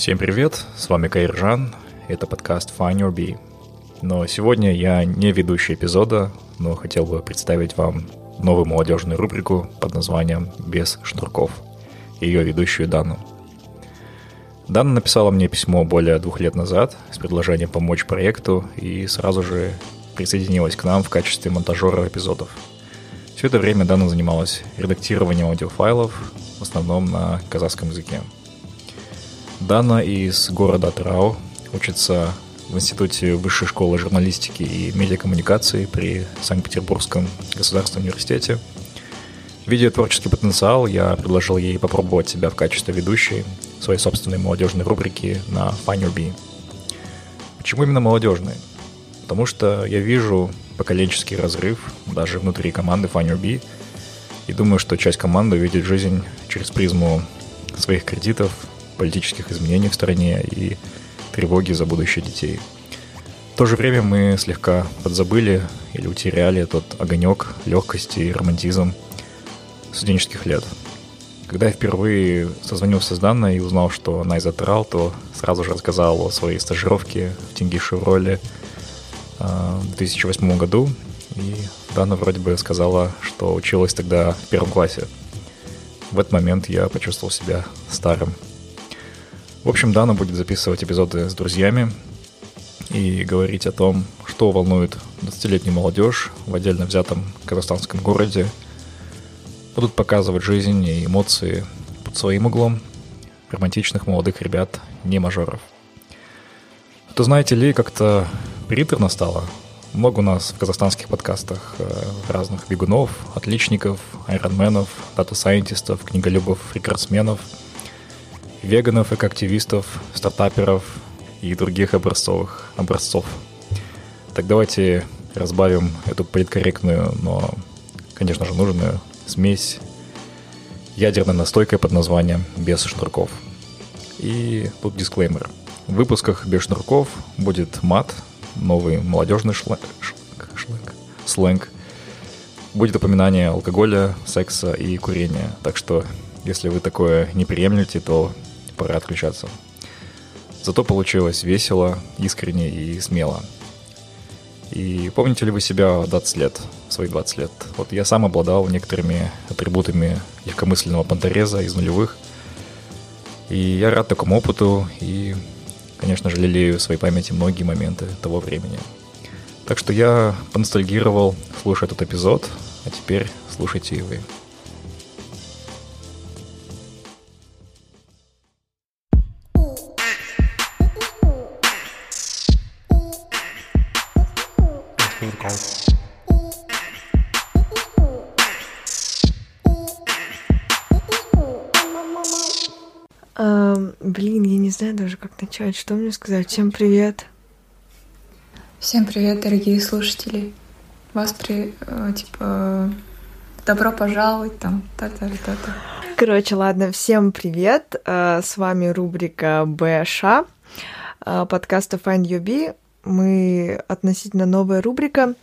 Всем привет, с вами Кайржан, это подкаст Find Your Bee. Но сегодня я не ведущий эпизода, но хотел бы представить вам новую молодежную рубрику под названием «Без шнурков» и ее ведущую Дану. Дана написала мне письмо более двух лет назад с предложением помочь проекту и сразу же присоединилась к нам в качестве монтажера эпизодов. Все это время Дана занималась редактированием аудиофайлов, в основном на казахском языке. Дана из города Трау учится в Институте Высшей школы журналистики и медиакоммуникации при Санкт-Петербургском государственном университете. Видя творческий потенциал, я предложил ей попробовать себя в качестве ведущей своей собственной молодежной рубрики на Bee. Почему именно молодежной? Потому что я вижу поколенческий разрыв даже внутри команды Bee, и думаю, что часть команды видит жизнь через призму своих кредитов, политических изменений в стране и тревоги за будущее детей. В то же время мы слегка подзабыли или утеряли тот огонек легкости и романтизм студенческих лет. Когда я впервые созвонился с Данной и узнал, что она из Атрал, то сразу же рассказал о своей стажировке в Тинги Шевроле в 2008 году. И Дана вроде бы сказала, что училась тогда в первом классе. В этот момент я почувствовал себя старым. В общем, Дана будет записывать эпизоды с друзьями и говорить о том, что волнует 20-летнюю молодежь в отдельно взятом казахстанском городе. Будут показывать жизнь и эмоции под своим углом романтичных молодых ребят, не мажоров. То знаете ли, как-то приторно стало. Много у нас в казахстанских подкастах э, разных бегунов, отличников, айронменов, дата-сайентистов, книголюбов, рекордсменов – веганов, экоактивистов, стартаперов и других образцовых образцов. Так давайте разбавим эту политкорректную, но, конечно же, нужную смесь ядерной настойкой под названием «Без шнурков». И тут дисклеймер. В выпусках «Без шнурков» будет мат, новый молодежный шленг, шленг, сленг. Будет упоминание алкоголя, секса и курения. Так что, если вы такое не приемлете, то пора отключаться. Зато получилось весело, искренне и смело. И помните ли вы себя в 20 лет, свои 20 лет? Вот я сам обладал некоторыми атрибутами легкомысленного пантореза из нулевых. И я рад такому опыту и, конечно же, лелею в своей памяти многие моменты того времени. Так что я поностальгировал, слушая этот эпизод, а теперь слушайте и вы. Знаю даже, как начать. Что мне сказать? Всем привет. Всем привет, дорогие слушатели. Вас при... Э, типа... Добро пожаловать, там, та-та-та-та. Короче, ладно, всем привет. Э, с вами рубрика БШ э, подкаста Find Your Bee. Мы относительно новая рубрика.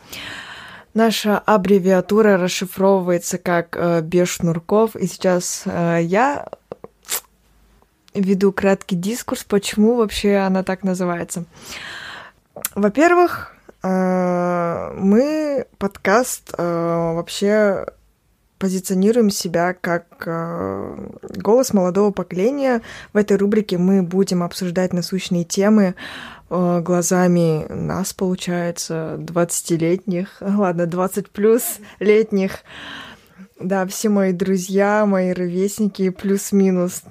Наша аббревиатура расшифровывается как «без шнурков», и сейчас я веду краткий дискурс, почему вообще она так называется. Во-первых, э, мы подкаст э, вообще позиционируем себя как э, голос молодого поколения. В этой рубрике мы будем обсуждать насущные темы глазами нас, получается, 20-летних, ладно, 20 плюс летних. Да, все мои друзья, мои ровесники, плюс-минус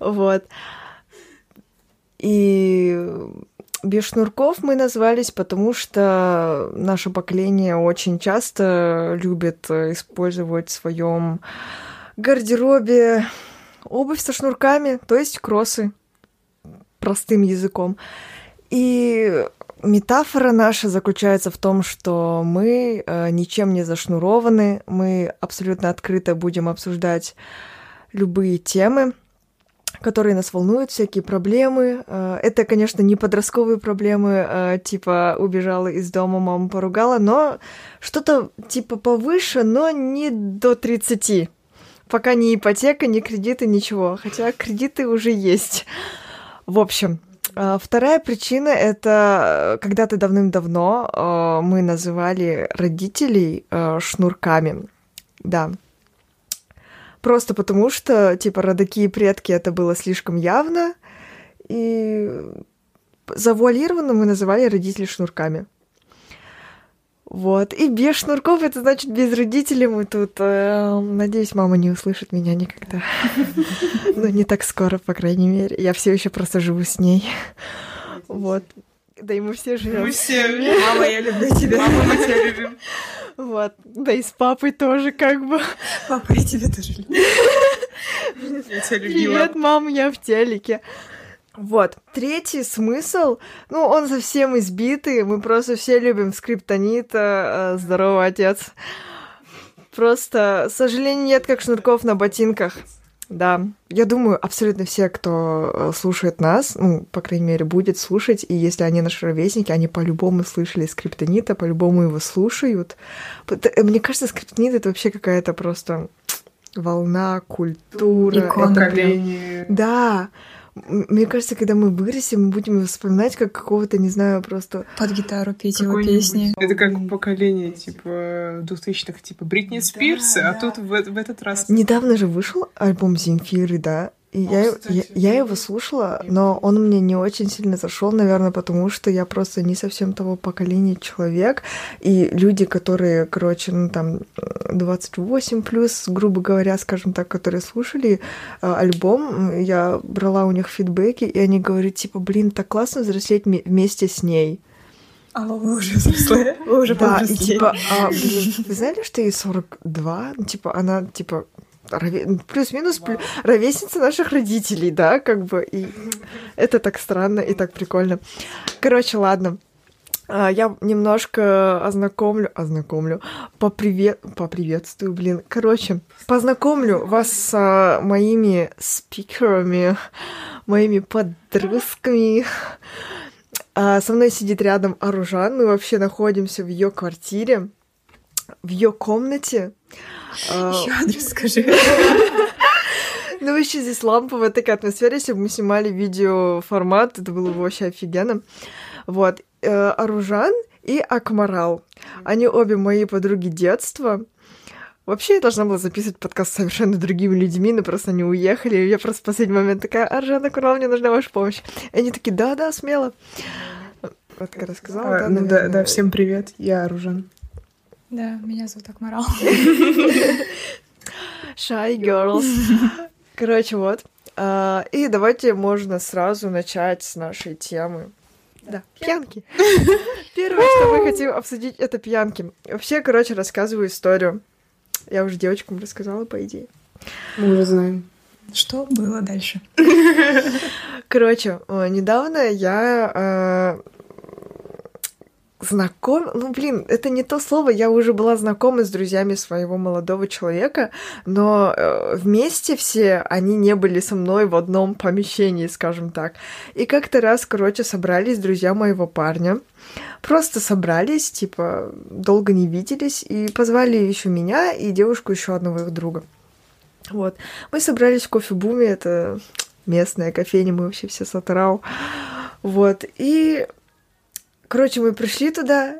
Вот. И без шнурков мы назвались, потому что наше поколение очень часто любит использовать в своем гардеробе обувь со шнурками, то есть кроссы, простым языком. И метафора наша заключается в том, что мы э, ничем не зашнурованы, мы абсолютно открыто будем обсуждать любые темы, которые нас волнуют, всякие проблемы. Э, это, конечно, не подростковые проблемы, э, типа убежала из дома, мама поругала, но что-то типа повыше, но не до 30. пока ни ипотека, ни кредиты, ничего. Хотя кредиты уже есть. В общем, а, Вторая причина — это когда-то давным-давно а, мы называли родителей а, шнурками. Да. Просто потому что, типа, родаки и предки это было слишком явно, и завуалированно мы называли родителей шнурками. Вот. И без шнурков это значит без родителей мы тут. Э, надеюсь, мама не услышит меня никогда. Ну, не так скоро, по крайней мере. Я все еще просто живу с ней. Вот. Да и мы все живем. Мы все. Мама, я люблю тебя. Мама, мы тебя любим. Вот. Да и с папой тоже как бы. Папа, я тебя тоже люблю. Я тебя любила. Привет, мам, я в телеке. Вот. Третий смысл, ну, он совсем избитый, мы просто все любим скриптонита, э, здорово, отец. Просто, к сожалению, нет как шнурков на ботинках. Да, я думаю, абсолютно все, кто э, слушает нас, ну, по крайней мере, будет слушать, и если они наши ровесники, они по-любому слышали скриптонита, по-любому его слушают. Э, мне кажется, скриптонит — это вообще какая-то просто волна, культура. Икона. Поколение. Да, мне кажется, когда мы вырастем, мы будем его вспоминать как какого-то, не знаю, просто... Под гитару петь его песни. Это как поколение, типа, двухтысячных, типа, Бритни Спирс, а тут в, в этот раз... Недавно же вышел альбом Земфиры, да? И О, я, кстати, я, я его слушала, но он мне не очень сильно зашел, наверное, потому что я просто не совсем того поколения человек. И люди, которые, короче, ну там 28 плюс, грубо говоря, скажем так, которые слушали э, альбом, я брала у них фидбэки, и они говорят, типа, блин, так классно взрослеть ме- вместе с ней. Алло, вы уже взрослые? Вы уже Да, и типа, а, блин, вы знали, что ей 42? Ну, Типа, она, типа, плюс-минус плю- ровесница наших родителей, да, как бы, и это так странно и так прикольно. Короче, ладно. А, Я немножко ознакомлю, ознакомлю, попривет, поприветствую, блин. Короче, познакомлю вас с моими спикерами, моими подружками. А, Со мной сидит рядом Аружан. Мы вообще находимся в ее квартире, в ее комнате. А, Ещё адрес скажи. Ну, вообще здесь ламповая такая атмосфера. Если бы мы снимали видеоформат, это было бы вообще офигенно. Вот. Э, Аружан и Акмарал. Они обе мои подруги детства. Вообще, я должна была записывать подкаст с совершенно другими людьми, но просто они уехали. И я просто в последний момент такая, Аржан, Акмарал, мне нужна ваша помощь. И они такие, да-да, смело. Вот как рассказала, А, да, ну да, да, всем привет, я Оружан. Да, меня зовут Акмарал. Shy Girls. Короче, вот. А, И давайте можно сразу начать с нашей темы. Да, пьянки. Первое, что мы хотим обсудить, это пьянки. Вообще, короче, рассказываю историю. Я уже девочкам рассказала, по идее. Мы уже знаем. Что было дальше? Короче, э, недавно я э, знаком... Ну, блин, это не то слово. Я уже была знакома с друзьями своего молодого человека, но э, вместе все они не были со мной в одном помещении, скажем так. И как-то раз, короче, собрались друзья моего парня. Просто собрались, типа, долго не виделись, и позвали еще меня и девушку еще одного их друга. Вот. Мы собрались в кофе-буме, это местная кофейня, мы вообще все с. Вот. И, короче, мы пришли туда,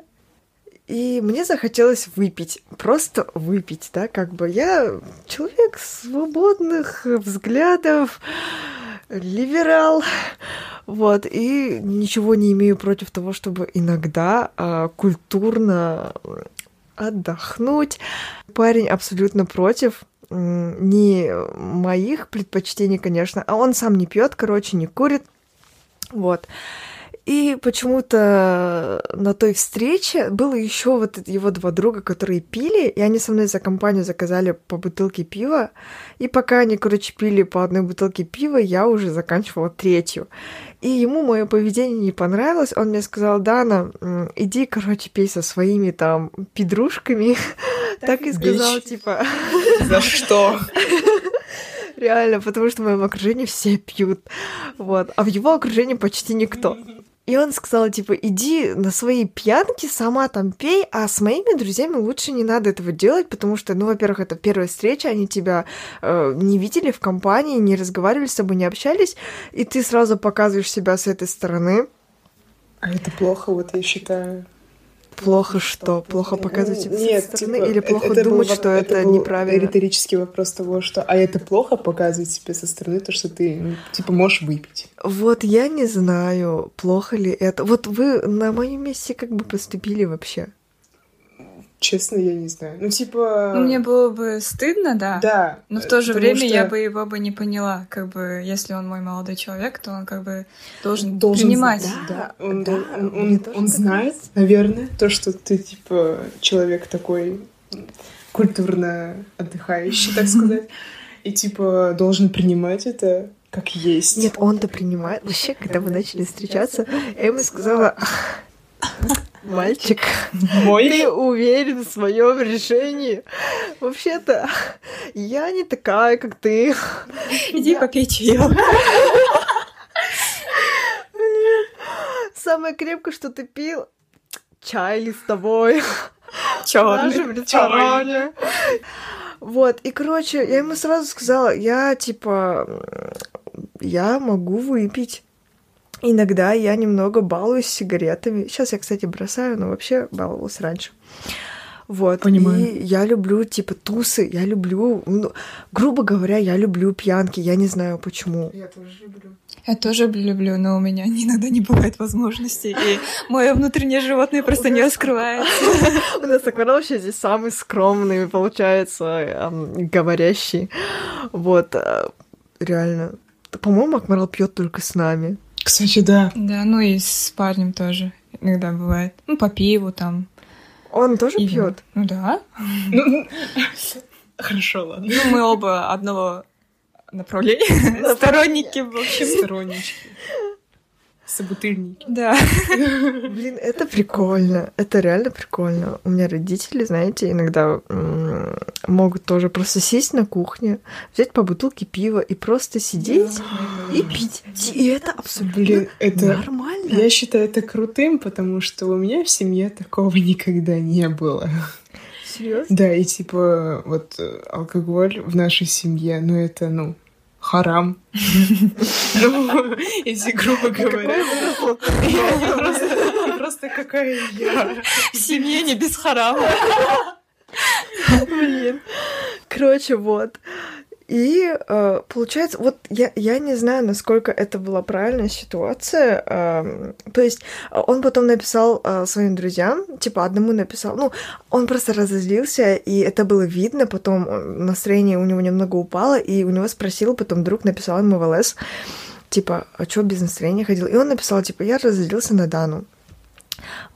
и мне захотелось выпить, просто выпить, да, как бы я человек свободных взглядов, либерал, вот, и ничего не имею против того, чтобы иногда а, культурно отдохнуть. Парень абсолютно против, не моих предпочтений, конечно, а он сам не пьет, короче, не курит, вот. И почему-то на той встрече было еще вот его два друга, которые пили, и они со мной за компанию заказали по бутылке пива. И пока они, короче, пили по одной бутылке пива, я уже заканчивала третью. И ему мое поведение не понравилось. Он мне сказал, Дана, иди, короче, пей со своими там пидрушками. Так и сказал, типа, За что? реально, потому что в моем окружении все пьют. Вот. А в его окружении почти никто. И он сказал, типа, иди на свои пьянки, сама там пей, а с моими друзьями лучше не надо этого делать, потому что, ну, во-первых, это первая встреча, они тебя э, не видели в компании, не разговаривали с тобой, не общались, и ты сразу показываешь себя с этой стороны. А это плохо, вот я считаю. Плохо что? Плохо показывать себя Нет, с этой стороны? типа, Или это- плохо это был думать, воп- что это, был неправильно? риторический вопрос того, что а это плохо показывать себе со стороны, то, что ты, ну, типа, можешь выпить. Вот я не знаю, плохо ли это. Вот вы на моем месте как бы поступили вообще? Честно, я не знаю. Ну, типа... Ну, мне было бы стыдно, да. Да. Но в то же время я что бы его бы не поняла. Как бы, если он мой молодой человек, то он как бы должен, должен принимать. Да, Да, он, да, он, он- он так знает, наверное, то, что ты, типа, человек такой культурно отдыхающий, так сказать, и, типа, должен принимать это как есть. Нет, он-то принимает. Вообще, когда мы начали встречаться, Эмма сказала, мальчик, Мой? ты уверен в своем решении? Вообще-то, я не такая, как ты. Иди попей чаё. Самое крепкое, что ты пил, чай листовой. в Чёрный. нашем ресторане. Вот, и, короче, я ему сразу сказала, я, типа, я могу выпить. Иногда я немного балуюсь сигаретами. Сейчас я, кстати, бросаю, но вообще баловалась раньше. Вот. Понимаю. И я люблю, типа, тусы, я люблю, ну, грубо говоря, я люблю пьянки, я не знаю почему. Я тоже люблю. Я тоже люблю, но у меня иногда не бывает возможности, и мое внутреннее животное просто не раскрывается. У нас Акварел вообще здесь самый скромный, получается, эм, говорящий. Вот, э, реально. По-моему, Акмарал пьет только с нами. Кстати, да. Да, ну и с парнем тоже иногда бывает. Ну, по пиву там. Он тоже и пьет. Ну да. Ну, хорошо, ладно. Ну, мы оба одного направления. Сторонники, в общем. Стороннички. Собутыльники. Да. Блин, это прикольно. Это реально прикольно. У меня родители, знаете, иногда могут тоже просто сесть на кухне, взять по бутылке пива и просто сидеть и пить. И это абсолютно нормально. Я считаю это крутым, потому что у меня в семье такого никогда не было. Серьезно? Да, и типа вот э, алкоголь в нашей семье, ну это, ну, харам. Ну, если грубо говоря. Я просто- Просто какая я. В семье не без харама. Блин. Короче, вот. И э, получается, вот я, я не знаю, насколько это была правильная ситуация. эм, то есть э, он потом написал э, своим друзьям, типа одному написал, ну, он просто разозлился, и это было видно, потом э, настроение у него немного упало, и у него спросил, потом друг написал ему в ЛС, типа, а чё без настроения ходил? И он написал, типа, я разозлился на Дану.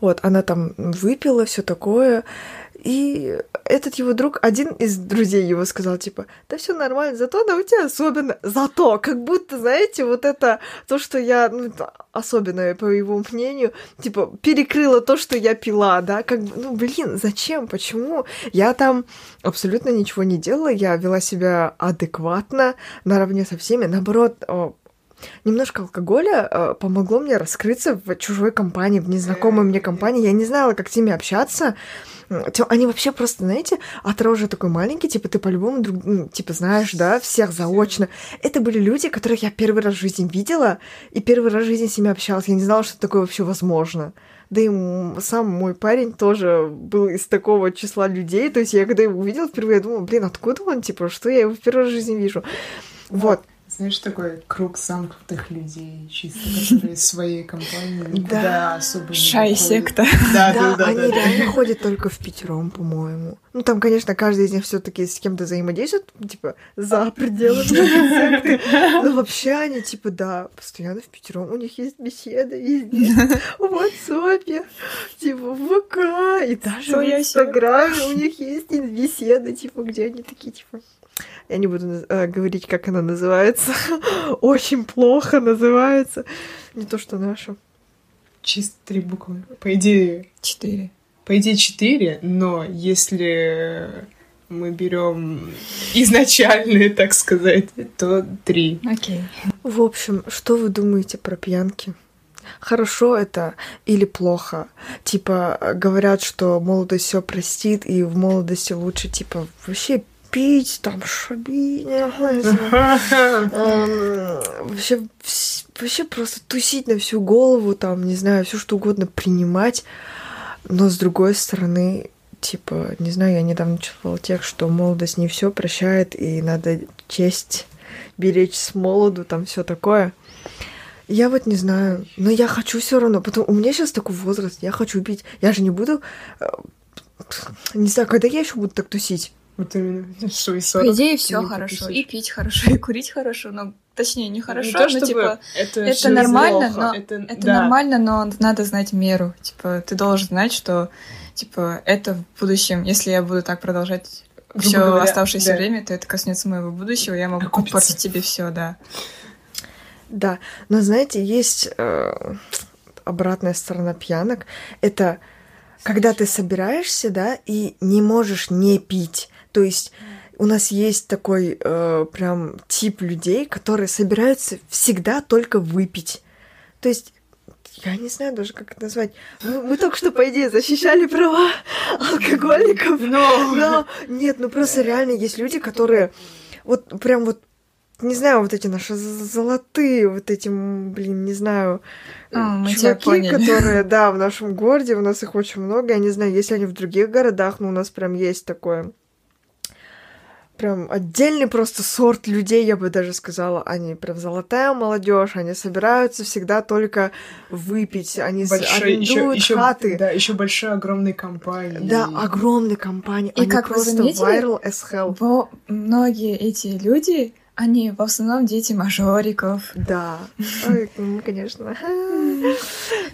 Вот, она там выпила, все такое. И этот его друг, один из друзей его сказал, типа, да все нормально, зато она у тебя особенно. Зато, как будто, знаете, вот это, то, что я, ну, особенное, по его мнению, типа, перекрыло то, что я пила, да, как бы, ну, блин, зачем, почему? Я там абсолютно ничего не делала, я вела себя адекватно, наравне со всеми, наоборот, Немножко алкоголя э, помогло мне раскрыться в чужой компании, в незнакомой мне компании. Я не знала, как с ними общаться. Они вообще просто, знаете, от рожи такой маленький, типа ты по-любому, друг, ну, типа знаешь, да, всех заочно. Это были люди, которых я первый раз в жизни видела, и первый раз в жизни с ними общалась. Я не знала, что такое вообще возможно. Да и сам мой парень тоже был из такого числа людей. То есть я когда его увидела впервые, я думала, блин, откуда он, типа, что я его в первый раз в жизни вижу. Вот. Знаешь, такой круг замкнутых людей, чисто, которые из своей компании никуда Да. особо не Шай выходят. секта. Да, Да, да, да, они да, да. реально ходят только в пятером, по-моему. Ну, там, конечно, каждый из них все таки с кем-то взаимодействует, типа, за пределами секты. Но вообще они, типа, да, постоянно в пятером. У них есть беседы везде. В WhatsApp, типа, в ВК. И даже в Инстаграме у них есть беседы, типа, где они такие, типа... Я не буду э, говорить, как она называется. Очень плохо называется. Не то, что наша. Чисто три буквы. По идее, Четыре. по идее четыре, но если мы берем изначальные, так сказать, то три. Окей. В общем, что вы думаете про пьянки? хорошо это или плохо. Типа, говорят, что молодость все простит, и в молодости лучше, типа, вообще пить, там, шабить, вообще, вообще просто тусить на всю голову, там, не знаю, все что угодно принимать. Но с другой стороны, типа, не знаю, я недавно читала текст, что молодость не все прощает, и надо честь беречь с молоду, там все такое. Я вот не знаю, но я хочу все равно, потому у меня сейчас такой возраст, я хочу пить. Я же не буду, э, не знаю, когда я еще буду так тусить. Вот именно, что и По идее, все хорошо. И пить хорошо, и курить хорошо, но точнее, не хорошо, не то, но типа это, это нормально, но это, это да. нормально, но надо знать меру. Типа, ты должен знать, что типа это в будущем, если я буду так продолжать все оставшееся да. время, то это коснется моего будущего, я могу Окупится. подпортить тебе все, да. Да, но знаете, есть э, обратная сторона пьянок. Это когда ты собираешься, да, и не можешь не пить. То есть у нас есть такой э, прям тип людей, которые собираются всегда только выпить. То есть я не знаю даже, как это назвать. Мы, мы только что, по идее, защищали права алкоголиков. Но... но нет, ну просто реально есть люди, которые вот прям вот не знаю, вот эти наши золотые, вот эти, блин, не знаю, а, чуваки, которые, да, в нашем городе, у нас их очень много, я не знаю, если они в других городах, но у нас прям есть такое прям отдельный просто сорт людей, я бы даже сказала. Они прям золотая молодежь, они собираются всегда только выпить, они Большой, арендуют еще, хаты. Еще, да, еще большие огромные компании. Да, огромные компании. И они как просто вы заметили, viral as hell. Во, многие эти люди, они в основном дети мажориков. Да. Ой, ну, конечно.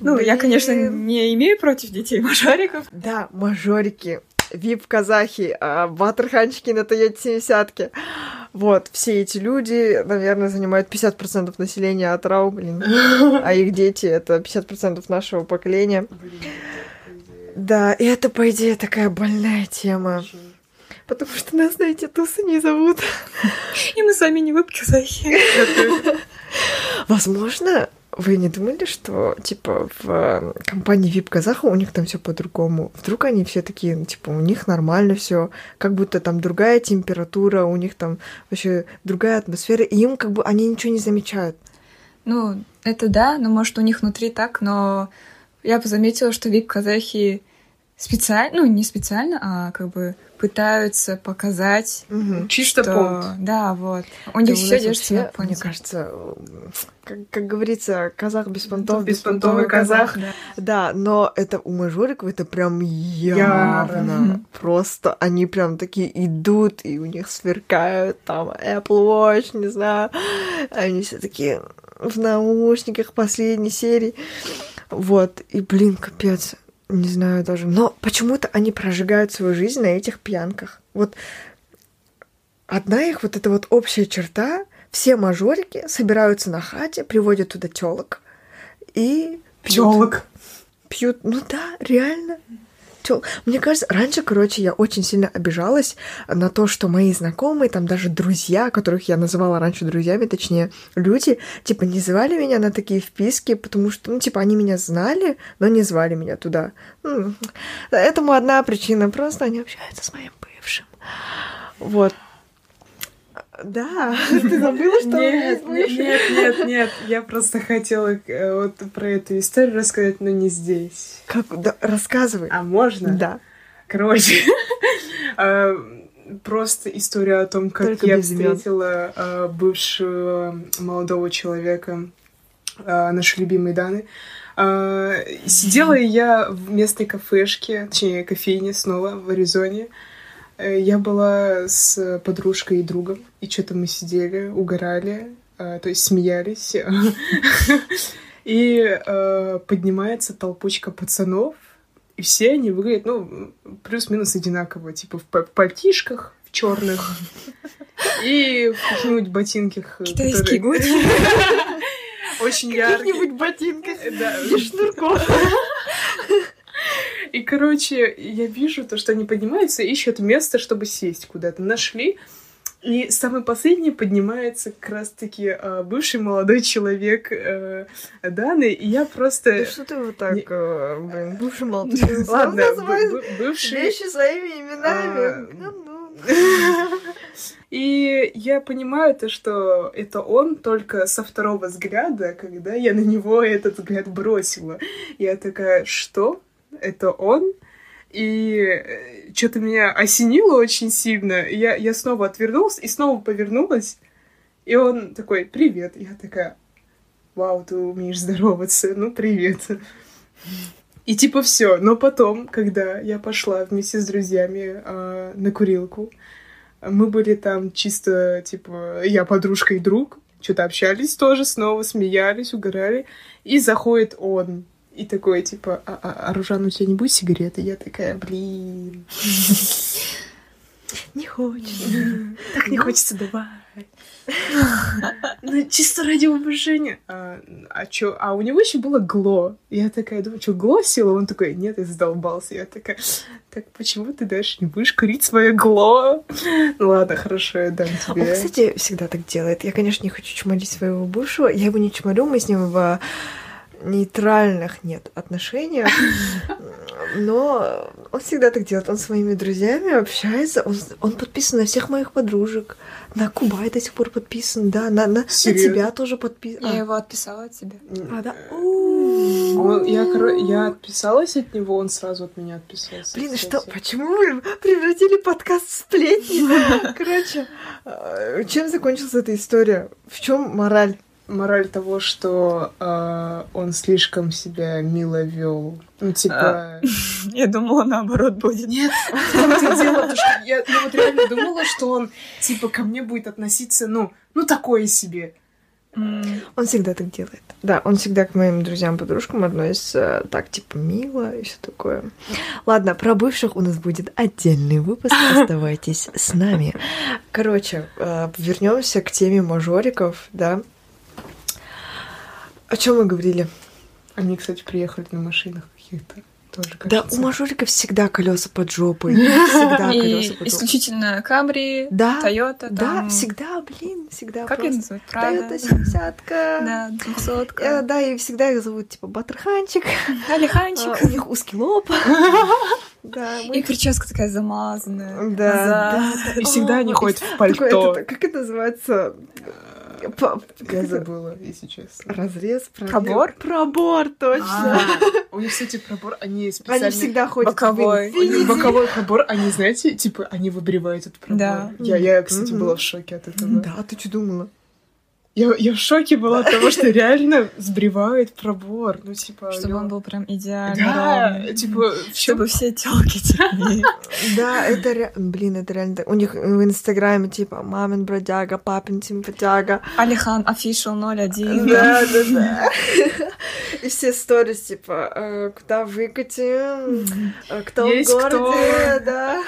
Ну, я, конечно, не имею против детей мажориков. Да, мажорики вип-казахи, а батрханчики на Тойоте 70 Вот, все эти люди, наверное, занимают 50% населения Атрау, блин. А их дети — это 50% нашего поколения. Да, и это, по идее, такая больная тема. Потому что нас на эти тусы не зовут. И мы сами не вип-казахи. Возможно, вы не думали, что, типа, в э, компании VIP Казаха у них там все по-другому? Вдруг они все такие, ну, типа, у них нормально все, как будто там другая температура, у них там вообще другая атмосфера, и им как бы они ничего не замечают. Ну, это да, но может у них внутри так, но я бы заметила, что VIP казахи специально, ну не специально, а как бы пытаются показать угу. чисто что... понт. Да, вот. У них все держится на понте. Мне кажется, как, как говорится, казах без понтов, беспонтовый казах. Да. да, но это у мажориков это прям явно. Просто они прям такие идут, и у них сверкают там Apple Watch, не знаю. Они все такие в наушниках последней серии. Вот, и, блин, капец не знаю даже. Но почему-то они прожигают свою жизнь на этих пьянках. Вот одна их вот эта вот общая черта, все мажорики собираются на хате, приводят туда телок и пьют. Пьют. Ну да, реально тел... Мне кажется, раньше, короче, я очень сильно обижалась на то, что мои знакомые, там даже друзья, которых я называла раньше друзьями, точнее, люди, типа, не звали меня на такие вписки, потому что, ну, типа, они меня знали, но не звали меня туда. Этому одна причина, просто они общаются с моим бывшим. Вот. Да, ты забыла, что нет, нет, нет, нет, нет, я просто хотела э, вот про эту историю рассказать, но не здесь. Как? Да, рассказывай. А можно? Да. Короче, э, просто история о том, как Только я встретила э, бывшего молодого человека, нашей любимой Даны. Сидела я в местной кафешке, точнее, кофейне снова в Аризоне. Я была с подружкой и другом, и что-то мы сидели, угорали, э, то есть смеялись. И э, поднимается толпочка пацанов, и все они выглядят, ну, плюс-минус одинаково, типа в пальтишках, в черных, и в каких-нибудь ботинках. Китайский год. Очень яркие. каких-нибудь ботинках. Да. Без шнурков. И, короче, я вижу то, что они поднимаются ищут место, чтобы сесть куда-то. Нашли. И самый последний поднимается как раз-таки э, бывший молодой человек э, Даны, и я просто... Да что ты вот так, не... э, блин, бывший молодой человек? Ладно, бывший... Вещи своими именами. А, и я понимаю то, что это он только со второго взгляда, когда я на него этот взгляд бросила. Я такая, что? Это он? И э, что-то меня осенило очень сильно. Я, я снова отвернулась и снова повернулась. И он такой, привет. Я такая, вау, ты умеешь здороваться. Ну, привет. И типа все. Но потом, когда я пошла вместе с друзьями э, на курилку, мы были там чисто, типа, я подружка и друг, что-то общались тоже, снова смеялись, угорали. И заходит он. И такой, типа, а, а, а Ружан, у тебя не будет сигареты? Я такая, блин. Не хочется. Так не хочется давай. Ну, чисто ради уважения. А, а чё? А у него еще было гло. Я такая думаю, что гло села? Он такой, нет, я задолбался. Я такая, так почему ты дальше не будешь курить свое гло? Ну ладно, хорошо, я дам тебе. Он, кстати, всегда так делает. Я, конечно, не хочу чморить своего бывшего. Я его не чморю, мы с ним в нейтральных нет отношениях, но он всегда так делает. Он с своими друзьями общается, он, он подписан на всех моих подружек, на Кубай до сих пор подписан, да, на, на, на тебя тоже подписан. Я а. его отписала от тебя. А, да? Он, я, я отписалась от него, он сразу от меня отписался. Блин, кстати. что, почему вы превратили подкаст в сплетни? Короче, а, чем закончилась эта история? В чем мораль? Мораль того, что э, он слишком себя мило вел. Ну, типа... А, я думала, наоборот будет. Нет, дело, что я, я вот реально думала, что он, типа, ко мне будет относиться, ну, ну, такое себе. Он всегда так делает. Да, он всегда к моим друзьям, подружкам относится так, типа, мило и все такое. Ладно, про бывших у нас будет отдельный выпуск. Оставайтесь с нами. Короче, э, вернемся к теме мажориков, да. О чем мы говорили? Они, кстати, приехали на машинах каких-то. Тоже, да, у мажориков всегда колеса под жопой. Всегда колеса под. Исключительно Камри, да, Тойота. Да, всегда, блин, всегда. Как их называют? Тойота 70 Да, 200 Да, и всегда их зовут типа Батрханчик. Алиханчик. У них узкий лоб. Да, мы... И прическа такая замазанная. Да, да. И всегда они ходят в пальто. Как это называется? Я забыла, если честно. Разрез, пробор? Пробор, точно. У них, кстати, пробор, они специально... Они всегда ходят боковой. У них боковой пробор, они, знаете, типа, они выбривают этот пробор. Да. Я, я, кстати, была в шоке от этого. Да, ты что думала? Я, я в шоке была от того, что реально сбривает пробор. Ну, типа... Чтобы он был прям идеально Да, типа... Чтобы все телки. Да, это реально... Блин, это реально... У них в Инстаграме, типа, мамин бродяга, папин симпатяга. Алихан official 01. Да, да, да. И все сторис, типа, «Э, куда выкатим, э, кто в городе, да.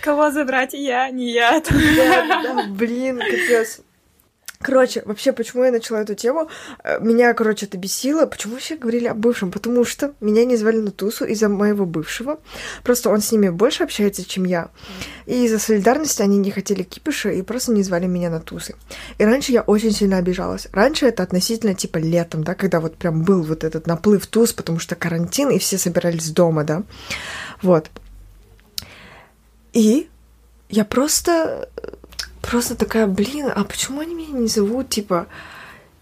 Кого забрать я, не я. Да, да, блин, капец. Короче, вообще, почему я начала эту тему? Э, меня, короче, это бесило. Почему все говорили о бывшем? Потому что меня не звали на тусу из-за моего бывшего. Просто он с ними больше общается, чем я. И из-за солидарности они не хотели кипиша и просто не звали меня на тусы. И раньше я очень сильно обижалась. Раньше это относительно типа летом, да, когда вот прям был вот этот наплыв туз, потому что карантин, и все собирались дома, да. Вот. И я просто просто такая, блин, а почему они меня не зовут, типа...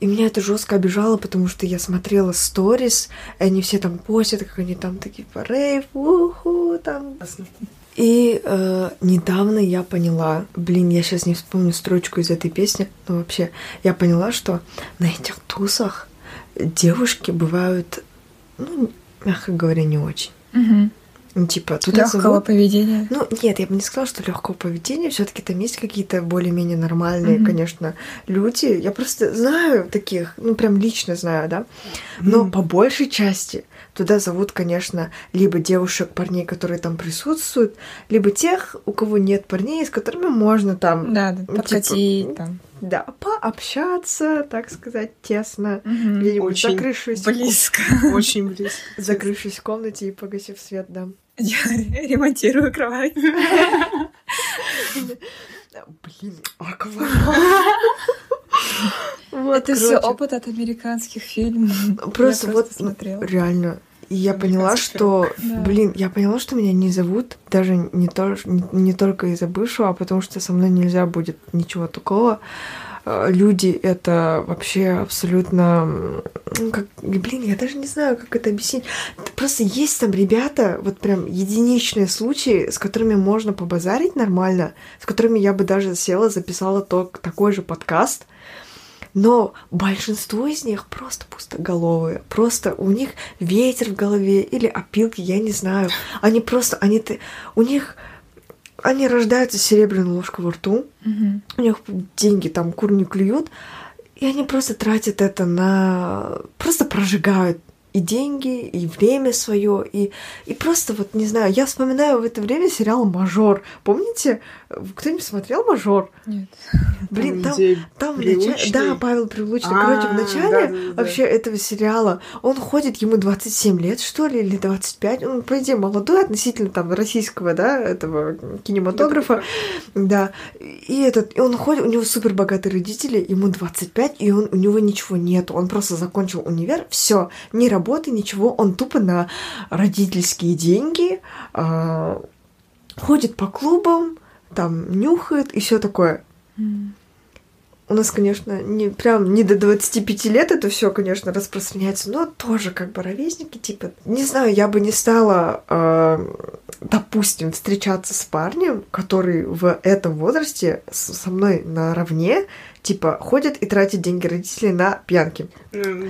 И меня это жестко обижало, потому что я смотрела сторис, и они все там постят, как они там такие по рейв, уху, там. И э, недавно я поняла, блин, я сейчас не вспомню строчку из этой песни, но вообще я поняла, что на этих тусах девушки бывают, ну, мягко говоря, не очень. Угу. Ну, типа, туда Легкого зовут... поведения. Ну, нет, я бы не сказала, что легкого поведения. Все-таки там есть какие-то более-менее нормальные, mm-hmm. конечно, люди. Я просто знаю таких, ну, прям лично знаю, да. Но mm-hmm. по большей части туда зовут, конечно, либо девушек, парней, которые там присутствуют, либо тех, у кого нет парней, с которыми можно там... Да, да, подкатить типа, там. Да, пообщаться, так сказать, тесно. Угу. Где-нибудь закрывшись... Близко. Очень близко. Закрывшись в комнате и погасив свет, да. Я ремонтирую кровать. Блин, Вот, Это все опыт от американских фильмов. Просто вот реально. И я поняла, что, блин, я поняла, что меня не зовут даже не, то, не, не только из-за бывшего, а потому что со мной нельзя будет ничего такого. Э, люди это вообще абсолютно... Как, блин, я даже не знаю, как это объяснить. Просто есть там ребята, вот прям единичные случаи, с которыми можно побазарить нормально, с которыми я бы даже села, записала то, такой же подкаст, но большинство из них просто пустоголовые. Просто у них ветер в голове или опилки, я не знаю. Они просто, они, у них они рождаются с серебряной ложкой во рту, угу. у них деньги там кур не клюют, и они просто тратят это на... просто прожигают и деньги, и время свое, и, и просто вот, не знаю, я вспоминаю в это время сериал «Мажор». Помните? Кто-нибудь смотрел «Мажор»? Нет. Блин, там, там, в начале... Да, Павел Прилучный. Короче, в начале вообще этого сериала он ходит, ему 27 лет, что ли, или 25. Он, по идее, молодой относительно там российского, да, этого кинематографа. Да. И этот, и он ходит, у него супер богатые родители, ему 25, и он, у него ничего нет. Он просто закончил универ, все, работает работы, ничего, он тупо на родительские деньги э, ходит по клубам, там нюхает и все такое. Mm. У нас, конечно, не прям не до 25 лет это все, конечно, распространяется, но тоже как бы ровесники, типа, не знаю, я бы не стала, э, допустим, встречаться с парнем, который в этом возрасте со мной наравне, типа, ходит и тратит деньги родителей на пьянки. Mm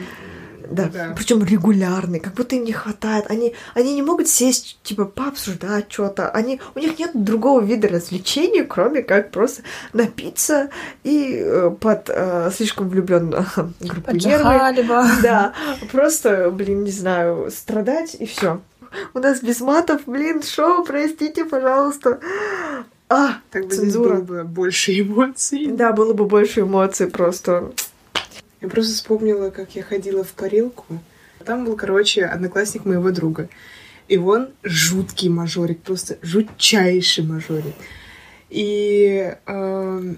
да. да. Причем регулярный, как будто им не хватает. Они, они не могут сесть, типа, пообсуждать что-то. Они, у них нет другого вида развлечений, кроме как просто напиться и э, под э, слишком влюбленную группу нервы. Да, просто, блин, не знаю, страдать и все. У нас без матов, блин, шоу, простите, пожалуйста. А, так бы цензура. было бы больше эмоций. Да, было бы больше эмоций просто. Я просто вспомнила, как я ходила в парилку. Там был, короче, одноклассник моего друга. И он жуткий мажорик, просто жутчайший мажорик. И э,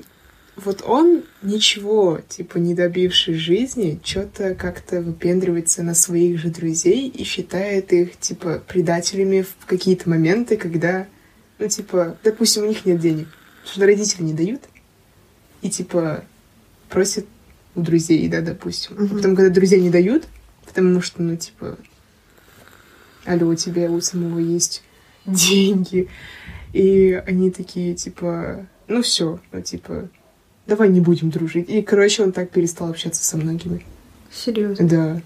вот он ничего, типа, не добивший жизни, что-то как-то выпендривается на своих же друзей и считает их, типа, предателями в какие-то моменты, когда, ну, типа, допустим, у них нет денег, что родители не дают, и, типа, просят у друзей, да, допустим. Угу. А потом, когда друзья не дают, потому что, ну, типа, алло, у тебя у самого есть деньги. И они такие, типа, ну все, ну, типа, давай не будем дружить. И, короче, он так перестал общаться со многими. Серьезно? Да.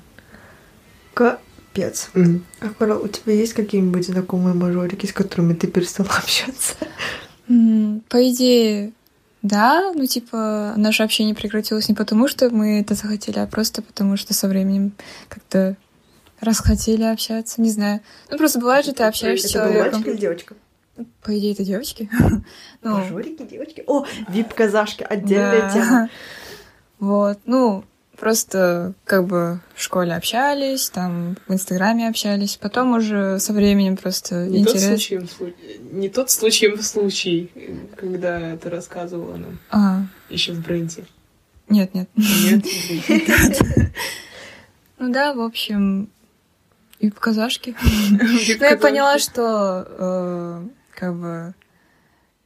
Капец. Mm. А, Карл, у тебя есть какие-нибудь знакомые мажорики, с которыми ты перестал общаться? Mm, по идее, да, ну типа наше общение прекратилось не потому, что мы это захотели, а просто потому, что со временем как-то расхотели общаться, не знаю. Ну просто бывает же, ты общаешься это с человеком. мальчик или девочка? По идее, это девочки. ну, Мажорики, девочки. О, вип-казашки, отдельная тема. Вот, ну, Просто как бы в школе общались, там в Инстаграме общались, потом уже со временем просто не интерес. Тот случай, не тот случай, случай, когда ты рассказывала нам. А. Еще в бренде. Нет, нет. Нет. Ну да, в общем, и в казашке. Но я поняла, что э, как бы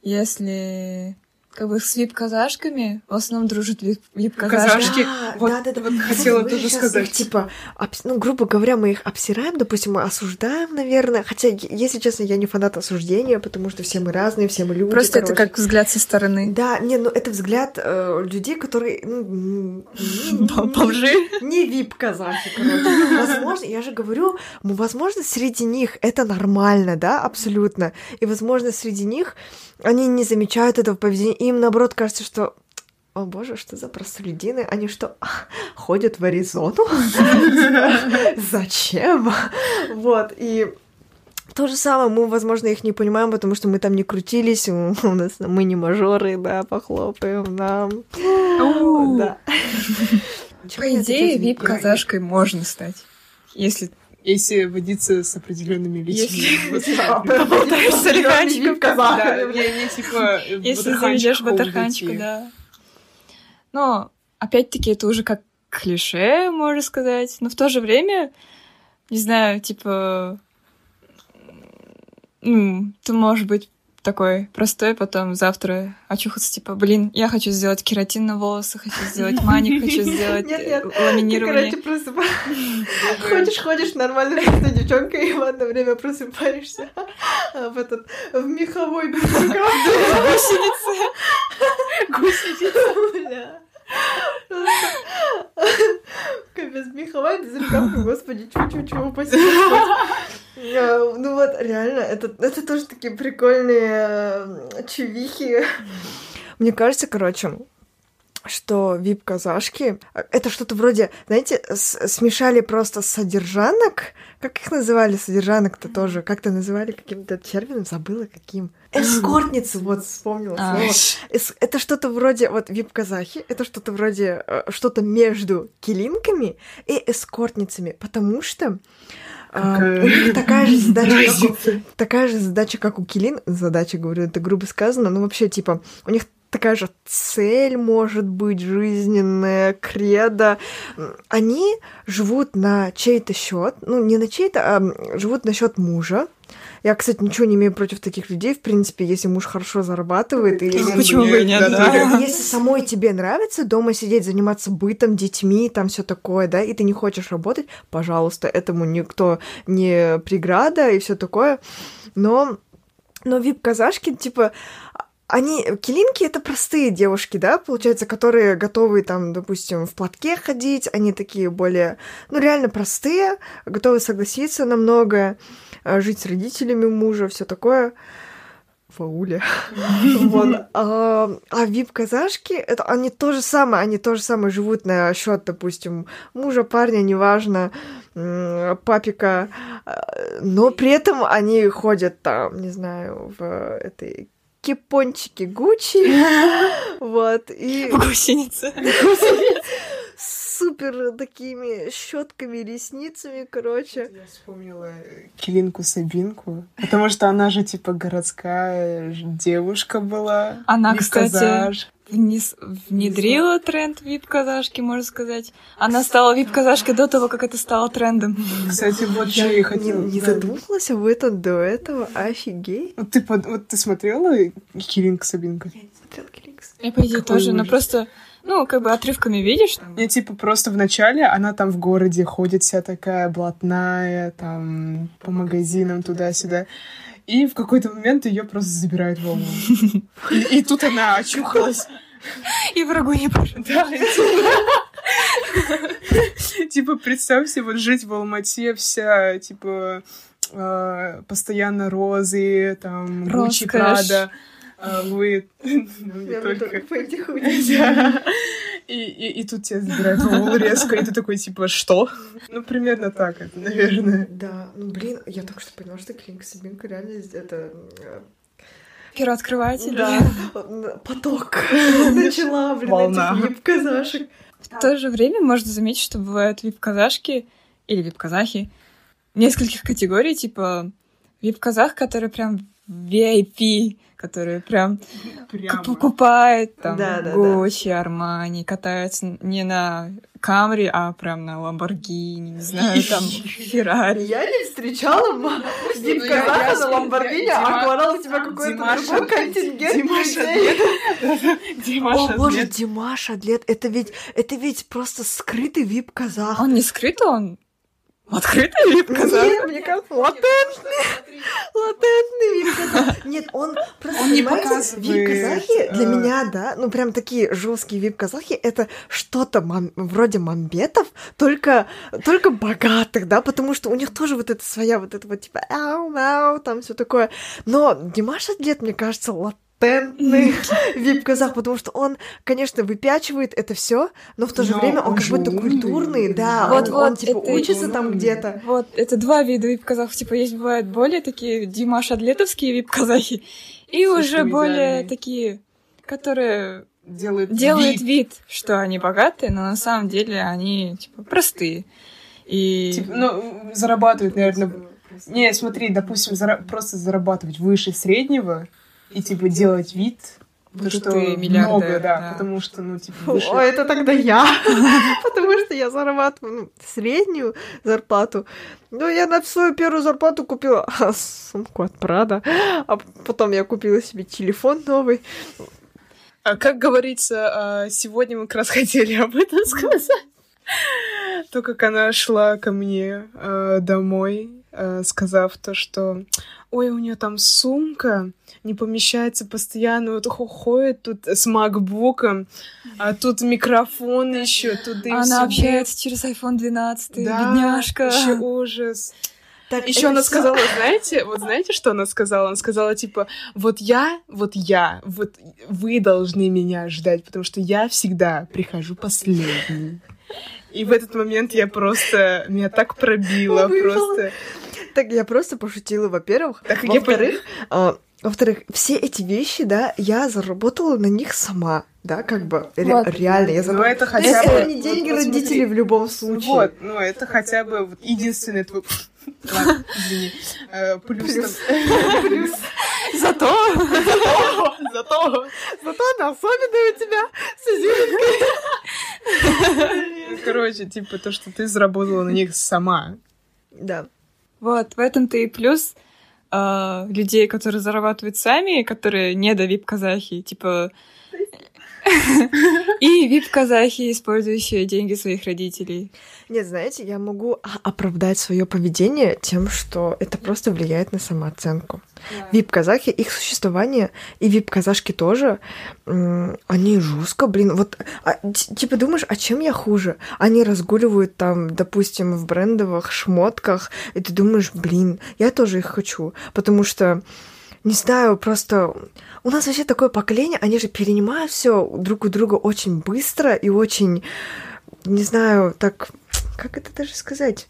если как бы с вип-казашками в основном дружат вип-казашки. Да, вот, да, да, да. Вот хотела тоже сказать. Их, типа, ну, грубо говоря, мы их обсираем, допустим, мы осуждаем, наверное. Хотя, если честно, я не фанат осуждения, потому что все мы разные, все мы люди. Просто короче. это как взгляд со стороны. Да, не, ну это взгляд э, людей, которые... Ну, Бомжи? Не вип-казахи, короче. Возможно, я же говорю, возможно, среди них это нормально, да, абсолютно. И, возможно, среди них они не замечают этого поведения, им наоборот кажется, что о боже, что за простолюдины? Они что, ходят в Аризону? Зачем? Вот, и то же самое, мы, возможно, их не понимаем, потому что мы там не крутились, у нас мы не мажоры, да, похлопаем нам. Да. По идее, вип-казашкой можно стать, если Если водиться с определенными людьми. Поболтаешь с олигархиком типа Если заведешь батарханчику, да. Но, опять-таки, это уже как клише, можно сказать. Но в то же время, не знаю, типа... Ну, ты можешь быть такой простой, потом завтра очухаться, типа, блин, я хочу сделать кератин на волосы, хочу сделать маник, хочу сделать ламинирование. Ты, короче, Ходишь, ходишь, нормально ты девчонка, и в одно время просыпаешься а в этот, в меховой Гусеница. Гусеница, бля. Капец, меховая безрукавка, господи, чу-чу-чу, упаси Ну вот, реально, это, это тоже такие прикольные э, чувихи. Мне кажется, короче, что вип-казашки — это что-то вроде, знаете, смешали просто содержанок. Как их называли содержанок-то тоже? Как-то называли каким-то термином? Забыла каким. Эскортницы, вот вспомнила а. слово. Это что-то вроде, вот вип-казахи, это что-то вроде, э, что-то между килинками и эскортницами, потому что а, у них такая же задача, как у, такая же задача, как у Килин. Задача, говорю, это грубо сказано, но вообще, типа, у них такая же цель может быть жизненная, кредо. Они живут на чей-то счет, ну не на чей-то, а живут на счет мужа. Я, кстати, ничего не имею против таких людей, в принципе, если муж хорошо зарабатывает. И ну, почему бы нет, да. Если самой тебе нравится дома сидеть, заниматься бытом, детьми, там все такое, да, и ты не хочешь работать, пожалуйста, этому никто не преграда и все такое. Но но вип-казашки, типа, они, килинки это простые девушки, да, получается, которые готовы там, допустим, в платке ходить, они такие более, ну, реально простые, готовы согласиться на многое, э, жить с родителями мужа, все такое. Фауля. Вот. А, а вип-казашки, это они то же самое, они то же самое живут на счет, допустим, мужа, парня, неважно, папика, э, но при этом они ходят там, не знаю, в этой кипончики Гуччи. Вот. И... Гусеницы. Супер такими щетками, ресницами, короче. Я вспомнила Килинку Сабинку, потому что она же типа городская девушка была. Она, кстати, вниз, внедрила тренд вип-казашки, можно сказать. Она стала вип-казашкой до того, как это стало трендом. Кстати, вот что я хотела. Не, не задумалась об этом до этого, офигеть. Вот ты, вот ты смотрела Киринка Сабинка? Я не смотрела Киринка Я, по идее, тоже, но просто... Ну, как бы отрывками видишь. Не, типа, просто в начале она там в городе ходит вся такая блатная, там, по магазинам туда-сюда. И в какой-то момент ее просто забирают в волну. И, и тут она очухалась. И врагу не пошел. Да, типа, представьте, вот жить в Алмате вся, типа, а, постоянно розы, там, Гуччи, Прада. Вы, ну, не только. И, и, и тут тебя забирают в резко, и ты такой, типа, что? Ну, примерно так это, наверное. Да, ну, блин, я только что поняла, что Клинка Сабинка реально это э, Первооткрыватель. Да, поток. Начала, блин, Волна. этих вип-казашек. В то же время можно заметить, что бывают вип-казашки или вип-казахи нескольких категорий, типа вип-казах, который прям VIP, которые прям, прям... покупает там да, да, Гуччи, да. Армани, катается не на Камри, а прям на Ламборгини, не знаю, там Феррари. Я не встречала Дип Казаха на Ламборгини, а говорила у тебя какой-то другой контингент Димаш О, боже, Димаш Адлет, это ведь, это ведь просто скрытый вип-казах. Он не скрытый, он Открытый вид казах? Нет, мне кажется, латентный. Латентный вид казах. Нет, он просто, он не показывает. Вип казахи для меня, да, ну прям такие жесткие вип казахи, это что-то вроде мамбетов, только, только богатых, да, потому что у них тоже вот эта своя вот это вот типа ау-ау, там все такое. Но Димаш Атлет, мне кажется, латентный патентный вип-казах, потому что он, конечно, выпячивает это все, но в то же но время он, он как будто культурный, да, вот, он, вот, он типа учится там где-то. Вот, это два вида вип-казахов, типа есть бывают более такие Димаш Адлетовские вип-казахи, и уже более такие, которые делают, делают вид. вид, что они богатые, но на самом деле они типа простые. И... Типа, ну, зарабатывают, наверное... Не, смотри, допустим, зара... просто зарабатывать выше среднего и, типа, делать вид, то, что ты много, да, да, потому что, ну, типа, выше... О, это тогда я, потому что я зарабатываю ну, среднюю зарплату. Ну, я на свою первую зарплату купила сумку от Прада, а потом я купила себе телефон новый. А как говорится, а, сегодня мы как раз хотели об этом сказать. То, как она шла ко мне э, домой, сказав то, что ой, у нее там сумка не помещается постоянно, вот ходит тут с макбуком, а тут микрофон еще, тут и Она общается через iPhone 12, да, бедняжка. Еще ужас. Так, еще она всё... сказала, знаете, вот знаете, что она сказала? Она сказала, типа, вот я, вот я, вот вы должны меня ждать, потому что я всегда прихожу последний. И в этот момент я просто... Меня так пробило просто. Так я просто пошутила, во-первых. Во-вторых, а, во-вторых, все эти вещи, да, я заработала на них сама, да, как бы ре- реально я заработала. Ну это хотя бы... Это не деньги вот, родителей в любом случае. Вот, ну это хотя бы единственный твой... Ладно, извини. Э, плюс. Плюс. Зато... Зато... Зато она особенная у тебя с Короче, типа то, что ты заработала на них сама. Да. Вот, в этом-то и плюс э, людей, которые зарабатывают сами, которые не до вип-казахи, типа... И вип-казахи, использующие деньги своих родителей. Нет, знаете, я могу оправдать свое поведение тем, что это просто влияет на самооценку. Yeah. Вип-казахи, их существование и вип-казашки тоже, они жестко, блин, вот, а, типа думаешь, а чем я хуже? Они разгуливают там, допустим, в брендовых шмотках, и ты думаешь, блин, я тоже их хочу, потому что не знаю, просто у нас вообще такое поколение, они же перенимают все друг у друга очень быстро и очень, не знаю, так как это даже сказать?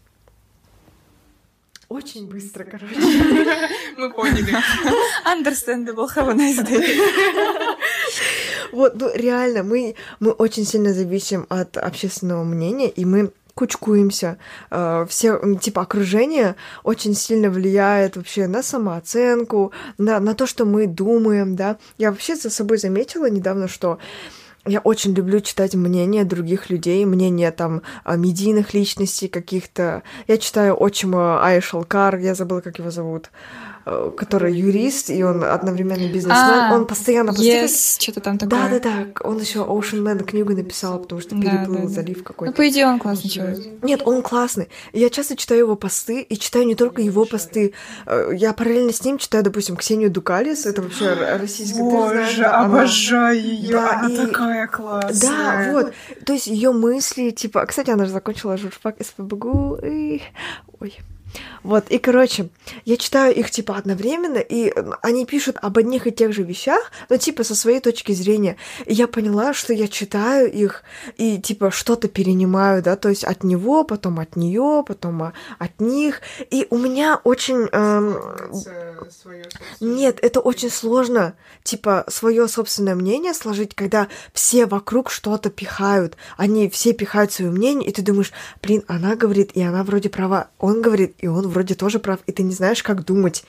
Очень быстро, короче. Мы поняли. Understandable. Have a nice day. Вот, ну реально, мы, мы очень сильно зависим от общественного мнения, и мы кучкуемся. Э, все, типа, окружение очень сильно влияет вообще на самооценку, на, на то, что мы думаем, да. Я вообще за собой заметила недавно, что я очень люблю читать мнения других людей, мнения там медийных личностей каких-то. Я читаю отчима Айшалкар, я забыла, как его зовут. Э, который юрист, и он одновременно бизнесмен. А, он постоянно... Yes, что-то там такое. Да-да-да. Он еще Ocean Man книгу написал, потому что переплыл да, да, залив какой-то. Ну, по идее, он классный человек. Нет, он классный. Я часто читаю его посты, и читаю не только его посты. Э, я параллельно с ним читаю, допустим, Ксению Дукалис, это вообще российская... Боже, обожаю ее, да, она и... такая классная. Да, вот. То есть ее мысли, типа... Кстати, она же закончила журфак СПБГУ, и... Ой, вот, и, короче, я читаю их, типа, одновременно, и они пишут об одних и тех же вещах, но, типа, со своей точки зрения. И я поняла, что я читаю их и, типа, что-то перенимаю, да, то есть от него, потом от нее, потом а, от них. И у меня очень... Эм... Нет, это очень сложно, типа, свое собственное мнение сложить, когда все вокруг что-то пихают. Они все пихают свое мнение, и ты думаешь, блин, она говорит, и она вроде права. Он говорит, и он вроде тоже прав, и ты не знаешь, как думать.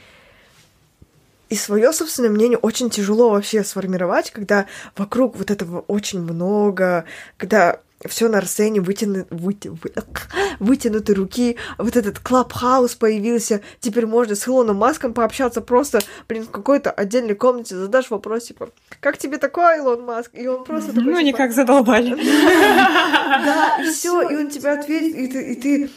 И свое собственное мнение очень тяжело вообще сформировать, когда вокруг вот этого очень много, когда все на расстоянии вытяну, выти, вы, вытянутой руки. Вот этот клабхаус появился. Теперь можно с Илоном Маском пообщаться просто, блин, в какой-то отдельной комнате. Задашь вопрос, типа, как тебе такое, Илон Маск? И он просто такой, Ну, типа, никак задолбали. Да, и все, и он тебе ответит, и ты, и ты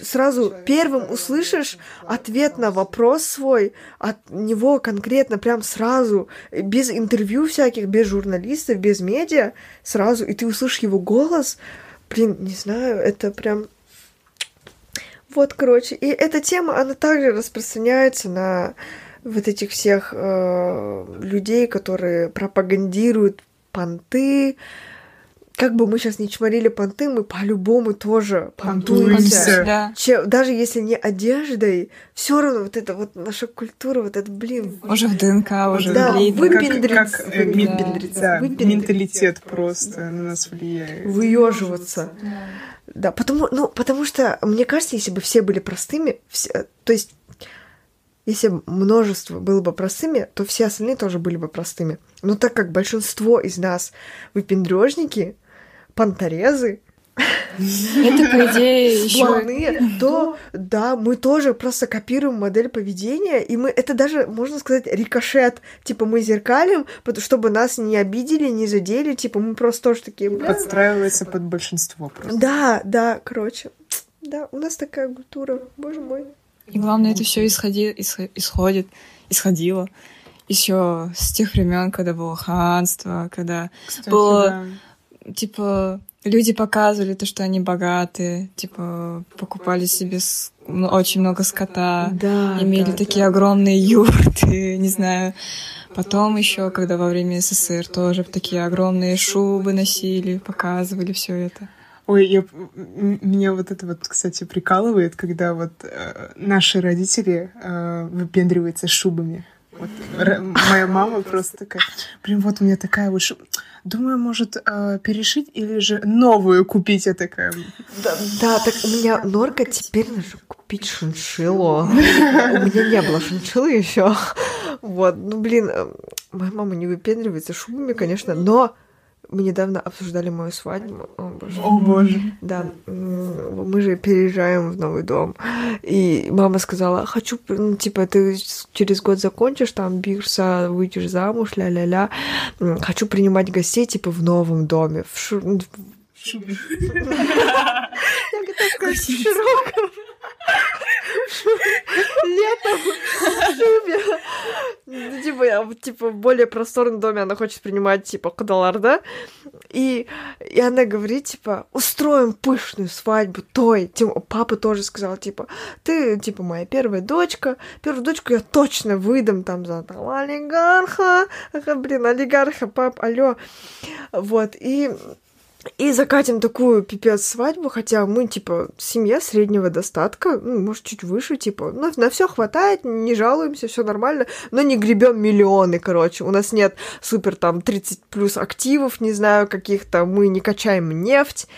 сразу первым услышишь ответ на вопрос свой от него конкретно, прям сразу, без интервью всяких, без журналистов, без медиа, сразу, и ты услышишь его голос, блин, не знаю, это прям... Вот, короче, и эта тема, она также распространяется на вот этих всех э, людей, которые пропагандируют понты, как бы мы сейчас не чморили понты, мы по-любому тоже понтуемся. Да. Че, даже если не одеждой, все равно вот это вот наша культура, вот это, блин. Уже в ДНК, уже да, выпендриться. Как, как э, да. Да, менталитет просто на нас влияет. Выеживаться. Да. да, потому, ну, потому что, мне кажется, если бы все были простыми, все, то есть если множество было бы простыми, то все остальные тоже были бы простыми. Но так как большинство из нас выпендрежники, понторезы, это, по идее, еще... то, да, мы тоже просто копируем модель поведения, и мы... Это даже, можно сказать, рикошет. Типа, мы зеркалим, чтобы нас не обидели, не задели, типа, мы просто тоже такие... Подстраивается под большинство просто. Да, да, короче. Да, у нас такая культура, боже мой. И главное, это все исходи, исходит, исходило еще с тех времен, когда было ханство, когда Кстати, было да. Типа люди показывали то, что они богатые, типа покупали себе очень много скота, да, имели да, такие да. огромные юрты, не знаю. Потом еще, когда во время СССР тоже такие огромные шубы носили, показывали все это. Ой, я, меня вот это вот, кстати, прикалывает, когда вот э, наши родители э, выпендриваются шубами. Вот, моя мама просто такая, прям вот у меня такая вот. Думаю, может, э, перешить или же новую купить, я такая. Да, да, так у меня норка, теперь нужно купить шиншиллу. У меня не было шиншиллы еще. Вот, ну блин, э, моя мама не выпендривается шубами, конечно, но мы недавно обсуждали мою свадьбу. О боже. О, боже. Да, мы же переезжаем в новый дом. И мама сказала, хочу, ну, типа, ты через год закончишь там бирса, выйдешь замуж, ля-ля-ля. Хочу принимать гостей, типа, в новом доме. В шу... Я хотела сказать, в широком. Летом. Ну, типа, в более просторном доме она хочет принимать, типа, кадалар, да? И, и она говорит, типа, устроим пышную свадьбу той. Типа, папа тоже сказал, типа, ты, типа, моя первая дочка. Первую дочку я точно выдам там за там, олигарха. Блин, олигарха, пап, алло. Вот, и и закатим такую пипец свадьбу, хотя мы, типа, семья среднего достатка, ну, может, чуть выше, типа, ну, на все хватает, не жалуемся, все нормально, но не гребем миллионы, короче. У нас нет супер там 30 плюс активов, не знаю, каких-то, мы не качаем нефть.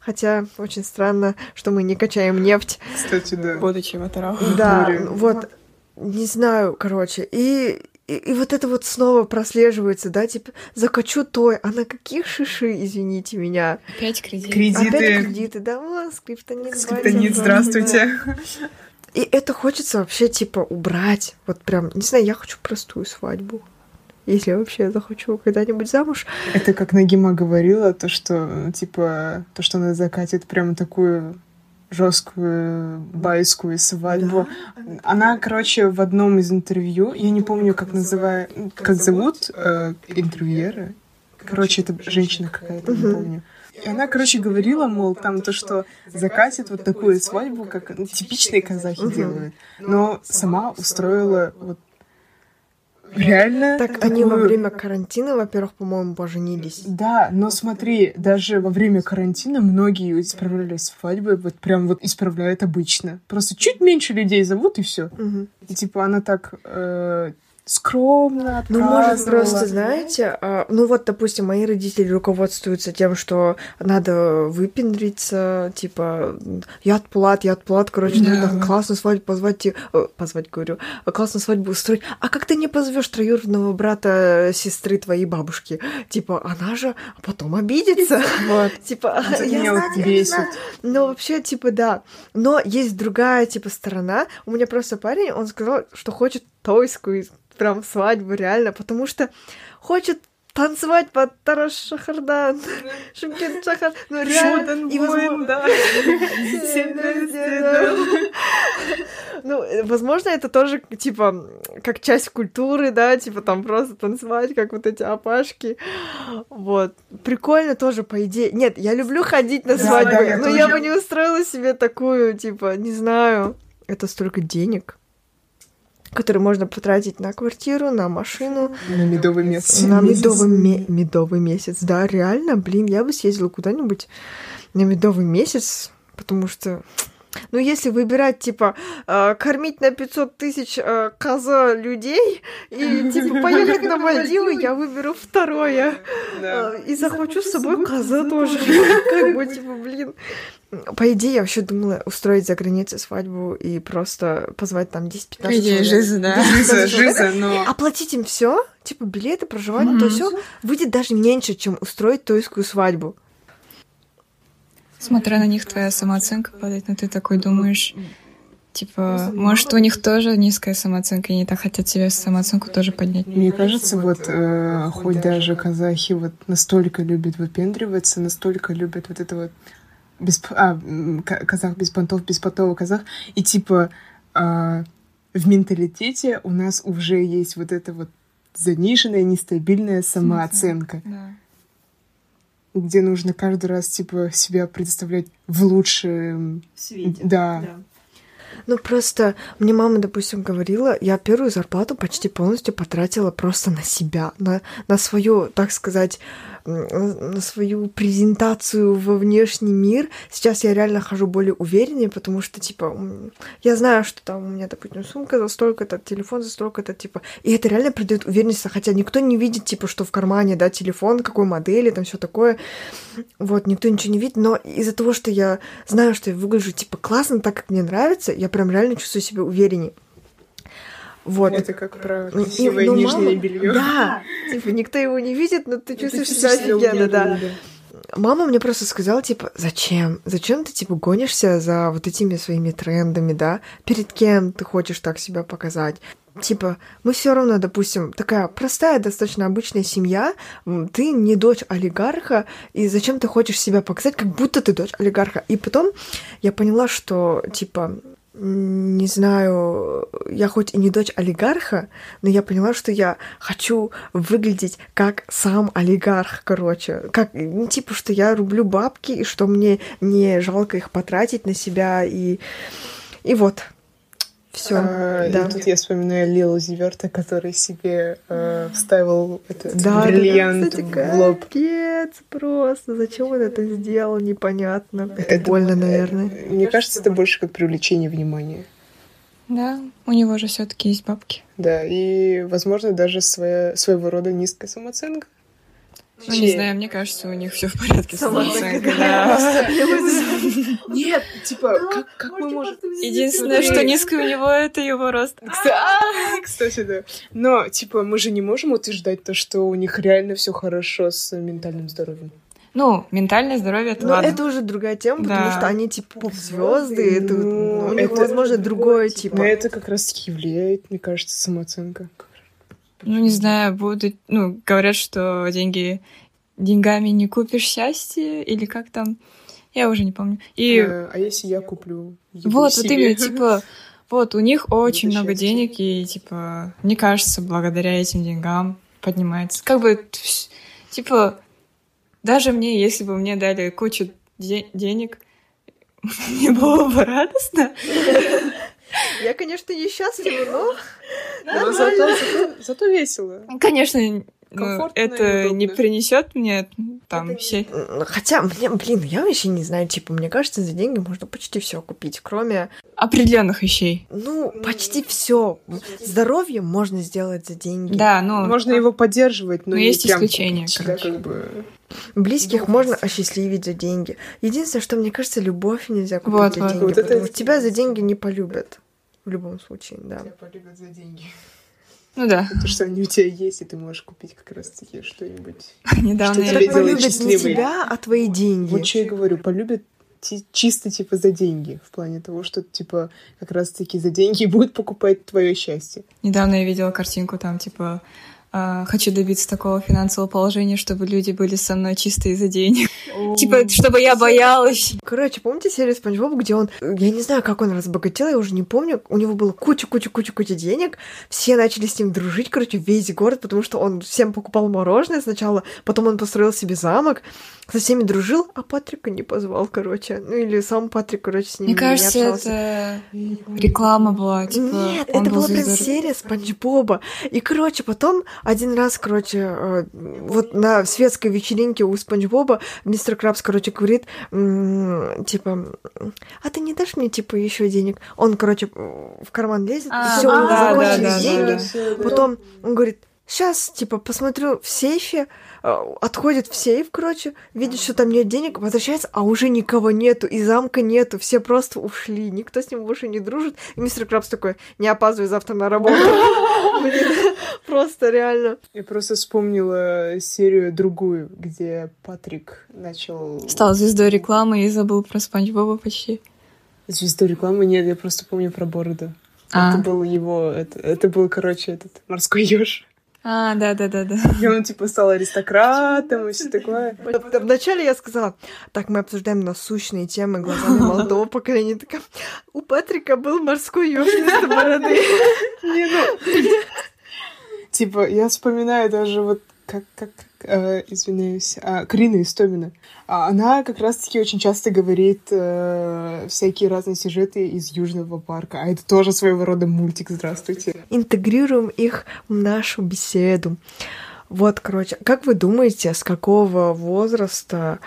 Хотя очень странно, что мы не качаем нефть. Кстати, да. Будучи в Да, вот, не знаю, короче. И и, и вот это вот снова прослеживается, да, типа, закачу той, а на каких шиши, извините меня? Опять кредиты. Кредиты. Опять кредиты, да, о, скриптонит. Скриптонит, здравствуйте. И это хочется вообще, типа, убрать. Вот прям, не знаю, я хочу простую свадьбу. Если я вообще захочу когда-нибудь замуж. Это как Нагима говорила, то, что, типа, то, что она закатит прям такую жесткую байскую свадьбу. Да. Она, короче, в одном из интервью, я не помню, как называют, как зовут э, интервьюера. Короче, это женщина какая-то, не помню. И она, короче, говорила, мол, там то, что закатит вот такую свадьбу, как ну, типичные казахи делают. Но сама устроила вот Реально? Так такую... они во время карантина, во-первых, по-моему, поженились. Да, но смотри, даже во время карантина многие исправляли свадьбы, вот прям вот исправляют обычно. Просто чуть меньше людей зовут, и все. Угу. И типа она так э, скромно Ну, может, просто, знаете, а, ну вот, допустим, мои родители руководствуются тем, что надо выпендриться, типа, я отплат, я отплат, короче, да. надо классно свадьбу позвать, э, позвать, говорю, классно свадьбу устроить. А как ты не позовешь троюродного брата сестры твоей бабушки? Типа, она же потом обидится. Вот. Типа, я знаю. Ну, вообще, типа, да. Но есть другая, типа, сторона. У меня просто парень, он сказал, что хочет тойскую прям свадьбу, реально, потому что хочет танцевать под Тарас Шахардан, Шымкент Шахар, ну реально, и возможно... Ну, возможно, это тоже, типа, как часть культуры, да, типа, там просто танцевать, как вот эти опашки, вот. Прикольно тоже, по идее. Нет, я люблю ходить на свадьбы, но я бы не устроила себе такую, типа, не знаю, это столько денег. Который можно потратить на квартиру, на машину. На медовый месяц. На медовый, ме- медовый месяц. Да, реально, блин, я бы съездила куда-нибудь на медовый месяц, потому что ну, если выбирать, типа, э, кормить на 500 тысяч э, коза людей и, типа, поехать на Мальдивы, я выберу второе. Э, и захвачу с собой коза тоже. Как бы, типа, блин. По идее, я вообще думала устроить за границей свадьбу и просто позвать там 10-15 По идее, жиза, да. Жиза, жиза, но... Оплатить им все, типа, билеты, проживание, то все выйдет даже меньше, чем устроить тойскую свадьбу. Смотря на них, твоя самооценка падает, но ты такой думаешь, типа, может, у них тоже низкая самооценка, и они так хотят себе самооценку тоже поднять. Мне кажется, вот э, хоть даже казахи вот настолько любят выпендриваться, настолько любят вот это вот без, а, казах без понтов, без потова казах, и типа э, в менталитете у нас уже есть вот это вот заниженная, нестабильная самооценка. Да где нужно каждый раз, типа, себя представлять в лучшем свете. Да. да. Ну, просто мне мама, допустим, говорила, я первую зарплату почти полностью потратила просто на себя, на, на свою, так сказать, свою презентацию во внешний мир. Сейчас я реально хожу более увереннее, потому что, типа, я знаю, что там у меня, допустим, сумка за столько-то, телефон за столько-то, типа, и это реально придает уверенность, хотя никто не видит, типа, что в кармане, да, телефон, какой модели, там все такое. Вот, никто ничего не видит, но из-за того, что я знаю, что я выгляжу, типа, классно, так, как мне нравится, я прям реально чувствую себя увереннее. Вот. Это как про красивое и, ну, нижнее мама, белье. Да, типа никто его не видит, но ты чувствуешь себя офигенно, да. Мама мне просто сказала, типа, зачем? Зачем ты, типа, гонишься за вот этими своими трендами, да? Перед кем ты хочешь так себя показать? Типа, мы все равно, допустим, такая простая, достаточно обычная семья, ты не дочь олигарха, и зачем ты хочешь себя показать, как будто ты дочь олигарха? И потом я поняла, что, типа, не знаю, я хоть и не дочь олигарха, но я поняла, что я хочу выглядеть как сам олигарх, короче. Как, ну, типа, что я рублю бабки, и что мне не жалко их потратить на себя, и, и вот. Все. А, да. И тут я вспоминаю Лилу Зиверта, который себе э, вставил этот да, бриллиант да, кстати, в лоб. Капец, просто. Зачем он это сделал, непонятно. Это, это больно, наверное. Мне кажется, это больше как привлечение внимания. Да, у него же все-таки есть бабки. Да, и, возможно, даже своя, своего рода низкая самооценка. Ну, не знаю, мне кажется, у них все в порядке с самооценкой. Нет, типа, как мы можем... Единственное, что низкое у него, это его рост. А, кстати, да. Но, типа, мы же не можем утверждать то, что у них реально все хорошо с ментальным здоровьем. Ну, ментальное здоровье это Но ладно. это уже другая тема, да. потому что они типа поп-звезды, это, ну, у них, это, возможно, другое типа. Но это как раз таки влияет, мне кажется, самооценка. Ну, не знаю, будут... Ну, говорят, что деньги... Деньгами не купишь счастье, или как там... Я уже не помню. И... А, а если я куплю Вот, себе? вот именно, типа... Вот, у них очень Это много денег, и, типа, мне кажется, благодаря этим деньгам поднимается. Как бы, типа, даже мне, если бы мне дали кучу де- денег, мне было бы радостно. Я, конечно, несчастлива, но... Но зато, зато, зато весело. Конечно, ну, это не принесет мне там все. Хотя, мне, блин, я вообще не знаю, типа, мне кажется, за деньги можно почти все купить, кроме определенных вещей. Ну, почти все. Здоровье можно сделать за деньги. Да, но можно его поддерживать, но, но есть исключения. Короче. как бы... Близких ну, можно осчастливить за деньги. Единственное, что мне кажется, любовь нельзя купить вот, за вот. деньги, вот потому что тебя за деньги не полюбят. В любом случае, да. Тебя полюбят за деньги. Ну да. Потому что они у тебя есть, и ты можешь купить как раз-таки что-нибудь. Недавно что я полюбят не тебя, а твои деньги. Вот что я говорю, полюбят чисто типа за деньги, в плане того, что типа как раз-таки за деньги будут покупать твое счастье. Недавно я видела картинку там типа хочу добиться такого финансового положения, чтобы люди были со мной чисто из-за денег. Типа, чтобы я боялась. Короче, помните серию Спанч Боб, где он, я не знаю, как он разбогател, я уже не помню, у него было куча-куча-куча-куча денег, все начали с ним дружить, короче, весь город, потому что он всем покупал мороженое сначала, потом он построил себе замок, со всеми дружил, а Патрика не позвал, короче. Ну или сам Патрик, короче, с ним Мне кажется, не это реклама была. Типа, Нет, это была прям серия Спанч Боба. И, короче, потом один раз, короче, э, вот на светской вечеринке у Спанч Боба мистер Крабс, короче, говорит, типа, а ты не дашь мне, типа, еще денег? Он, короче, в карман лезет, а, и все, него закончились деньги. Потом он говорит, сейчас, типа, посмотрю в сейфе, отходит в сейф, короче, видит, что там нет денег, возвращается, а уже никого нету, и замка нету, все просто ушли, никто с ним больше не дружит. И мистер Крабс такой, не опаздывай завтра на работу. Просто реально. Я просто вспомнила серию другую, где Патрик начал... Стал звездой рекламы и забыл про Спанч Боба почти. Звездой рекламы? Нет, я просто помню про бороду. А. Это был его, это, это был, короче, этот морской еж. А, да, да, да, да. И он типа стал аристократом и все такое. Вначале я сказала, так, мы обсуждаем насущные темы глазами молодого поколения. Такая, у Патрика был морской еж вместо бороды. Не, ну... Типа, я вспоминаю даже вот как, как, э, извиняюсь, а, Крина Истомина. А она как раз-таки очень часто говорит э, всякие разные сюжеты из Южного парка. А это тоже своего рода мультик. Здравствуйте. Интегрируем их в нашу беседу. Вот, короче, как вы думаете, с какого возраста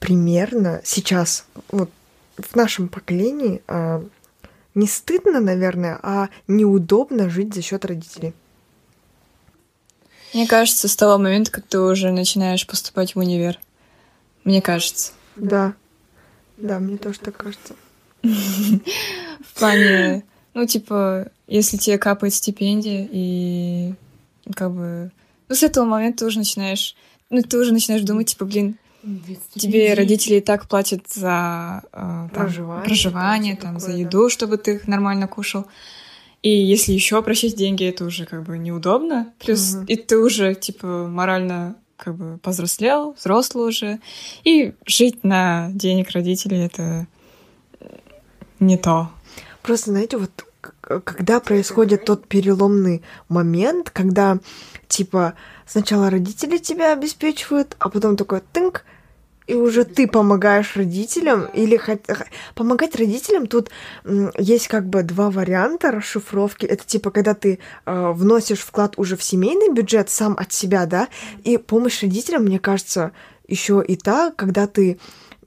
примерно сейчас, вот в нашем поколении, э, не стыдно, наверное, а неудобно жить за счет родителей? Мне кажется, с того момента, как ты уже начинаешь поступать в универ. Мне кажется. Да. Да, мне тоже так кажется. В плане, ну, типа, если тебе капает стипендия, и как бы... Ну, с этого момента ты уже начинаешь... Ну, ты уже начинаешь думать, типа, блин, тебе родители и так платят за э, там, проживание, проживание там, за еду, чтобы ты нормально кушал. И если еще просить деньги, это уже как бы неудобно. Плюс угу. и ты уже, типа, морально как бы повзрослел, взрослый уже. И жить на денег родителей — это не то. Просто, знаете, вот когда происходит тот переломный момент, когда, типа, сначала родители тебя обеспечивают, а потом такой тынк, и уже ты помогаешь родителям или помогать родителям тут есть как бы два варианта расшифровки. Это типа когда ты э, вносишь вклад уже в семейный бюджет сам от себя да и помощь родителям мне кажется еще и та когда ты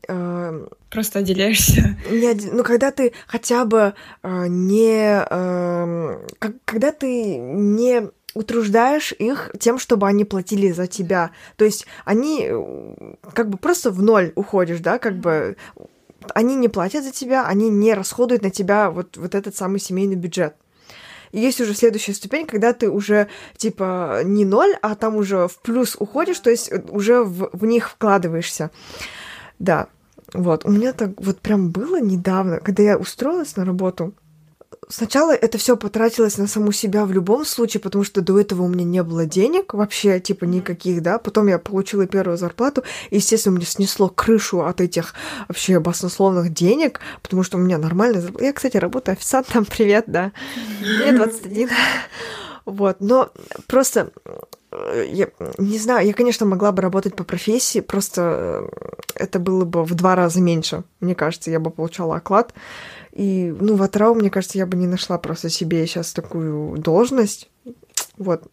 э, просто отделяешься. не, ну когда ты хотя бы э, не э, как, когда ты не утруждаешь их тем, чтобы они платили за тебя. То есть они э, как бы просто в ноль уходишь, да, как бы они не платят за тебя, они не расходуют на тебя вот, вот этот самый семейный бюджет. И есть уже следующая ступень, когда ты уже типа не ноль, а там уже в плюс уходишь, то есть э, уже в, в них вкладываешься. Да, вот. У меня так вот прям было недавно, когда я устроилась на работу, Сначала это все потратилось на саму себя в любом случае, потому что до этого у меня не было денег вообще, типа никаких, да. Потом я получила первую зарплату, и, естественно, мне снесло крышу от этих вообще баснословных денег, потому что у меня нормальная зарплата. Я, кстати, работаю официантом, привет, да. Мне 21. Вот, но просто э, я не знаю, я, конечно, могла бы работать по профессии, просто э, это было бы в два раза меньше. Мне кажется, я бы получала оклад. И, ну, в Атрау, мне кажется, я бы не нашла просто себе сейчас такую должность. Вот.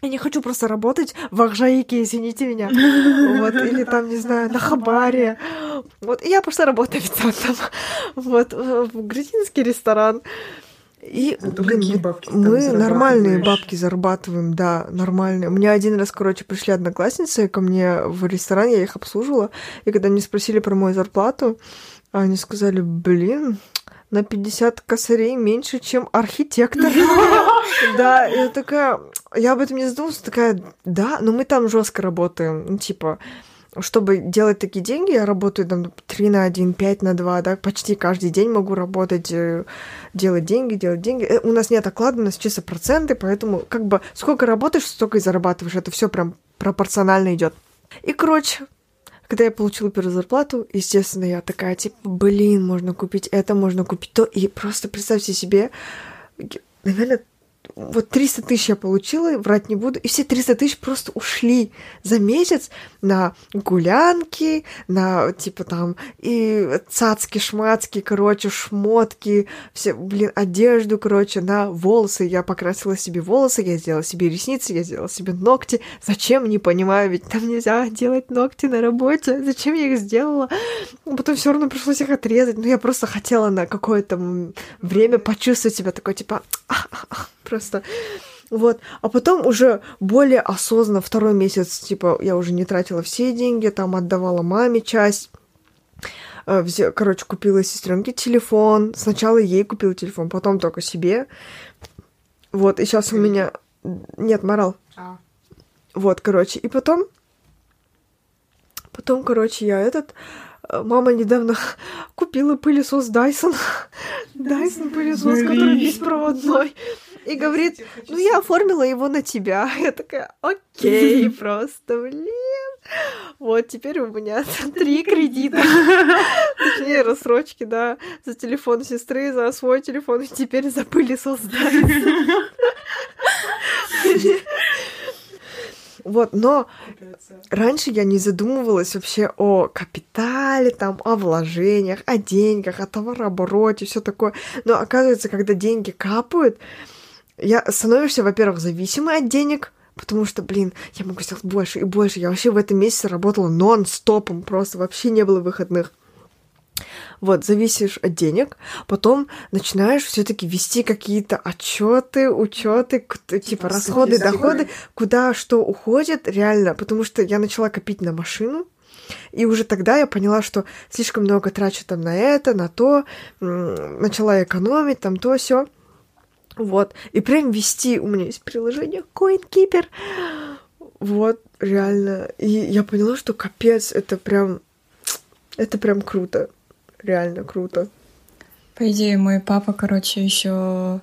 Я не хочу просто работать в Ахжаике, извините меня. Вот, или там, не знаю, на Хабаре. Вот, и я просто работаю официантом. Вот, в грузинский ресторан. И, Зато блин, какие бабки мы нормальные бабки зарабатываем, да, нормальные. У меня один раз, короче, пришли одноклассницы ко мне в ресторан, я их обслуживала, и когда они спросили про мою зарплату, они сказали, блин, на 50 косарей меньше, чем архитектор. Да, я такая, я об этом не задумалась, такая, да, но мы там жестко работаем, ну, типа, чтобы делать такие деньги, я работаю там 3 на 1, 5 на 2, да, почти каждый день могу работать, э, делать деньги, делать деньги. Э, у нас нет оклада, у нас чисто проценты, поэтому как бы сколько работаешь, столько и зарабатываешь. Это все прям пропорционально идет. И, короче, когда я получила первую зарплату, естественно, я такая, типа, блин, можно купить это, можно купить то. И просто представьте себе, наверное, вот 300 тысяч я получила, врать не буду, и все 300 тысяч просто ушли за месяц на гулянки, на, типа, там, и цацки, шмацки, короче, шмотки, все, блин, одежду, короче, на волосы. Я покрасила себе волосы, я сделала себе ресницы, я сделала себе ногти. Зачем, не понимаю, ведь там нельзя делать ногти на работе. Зачем я их сделала? Потом все равно пришлось их отрезать. Но я просто хотела на какое-то время почувствовать себя такой, типа, просто вот. А потом уже более осознанно, второй месяц, типа, я уже не тратила все деньги, там отдавала маме часть. Э, короче, купила сестренке телефон. Сначала ей купила телефон, потом только себе. Вот, и сейчас у меня... Нет, морал. А. Вот, короче. И потом... Потом, короче, я этот... Э, мама недавно купила пылесос Dyson. Dyson пылесос, который беспроводной и говорит, ну я оформила его на тебя. Я такая, окей, просто, блин. Вот, теперь у меня три кредита. Точнее, рассрочки, да, за телефон сестры, за свой телефон, и теперь за пылесос Вот, но раньше я не задумывалась вообще о капитале, там, о вложениях, о деньгах, о товарообороте, все такое. Но оказывается, когда деньги капают, я становишься, во-первых, зависимой от денег, потому что, блин, я могу сделать больше и больше. Я вообще в этом месяце работала нон-стопом, просто вообще не было выходных. Вот, зависишь от денег, потом начинаешь все-таки вести какие-то отчеты, учеты, типа расходы, доходы, куда что уходит, реально, потому что я начала копить на машину, и уже тогда я поняла, что слишком много трачу там на это, на то, начала экономить, там то, все. Вот. И прям вести. У меня есть приложение CoinKeeper. Вот, реально. И я поняла, что капец, это прям... Это прям круто. Реально круто. По идее, мой папа, короче, еще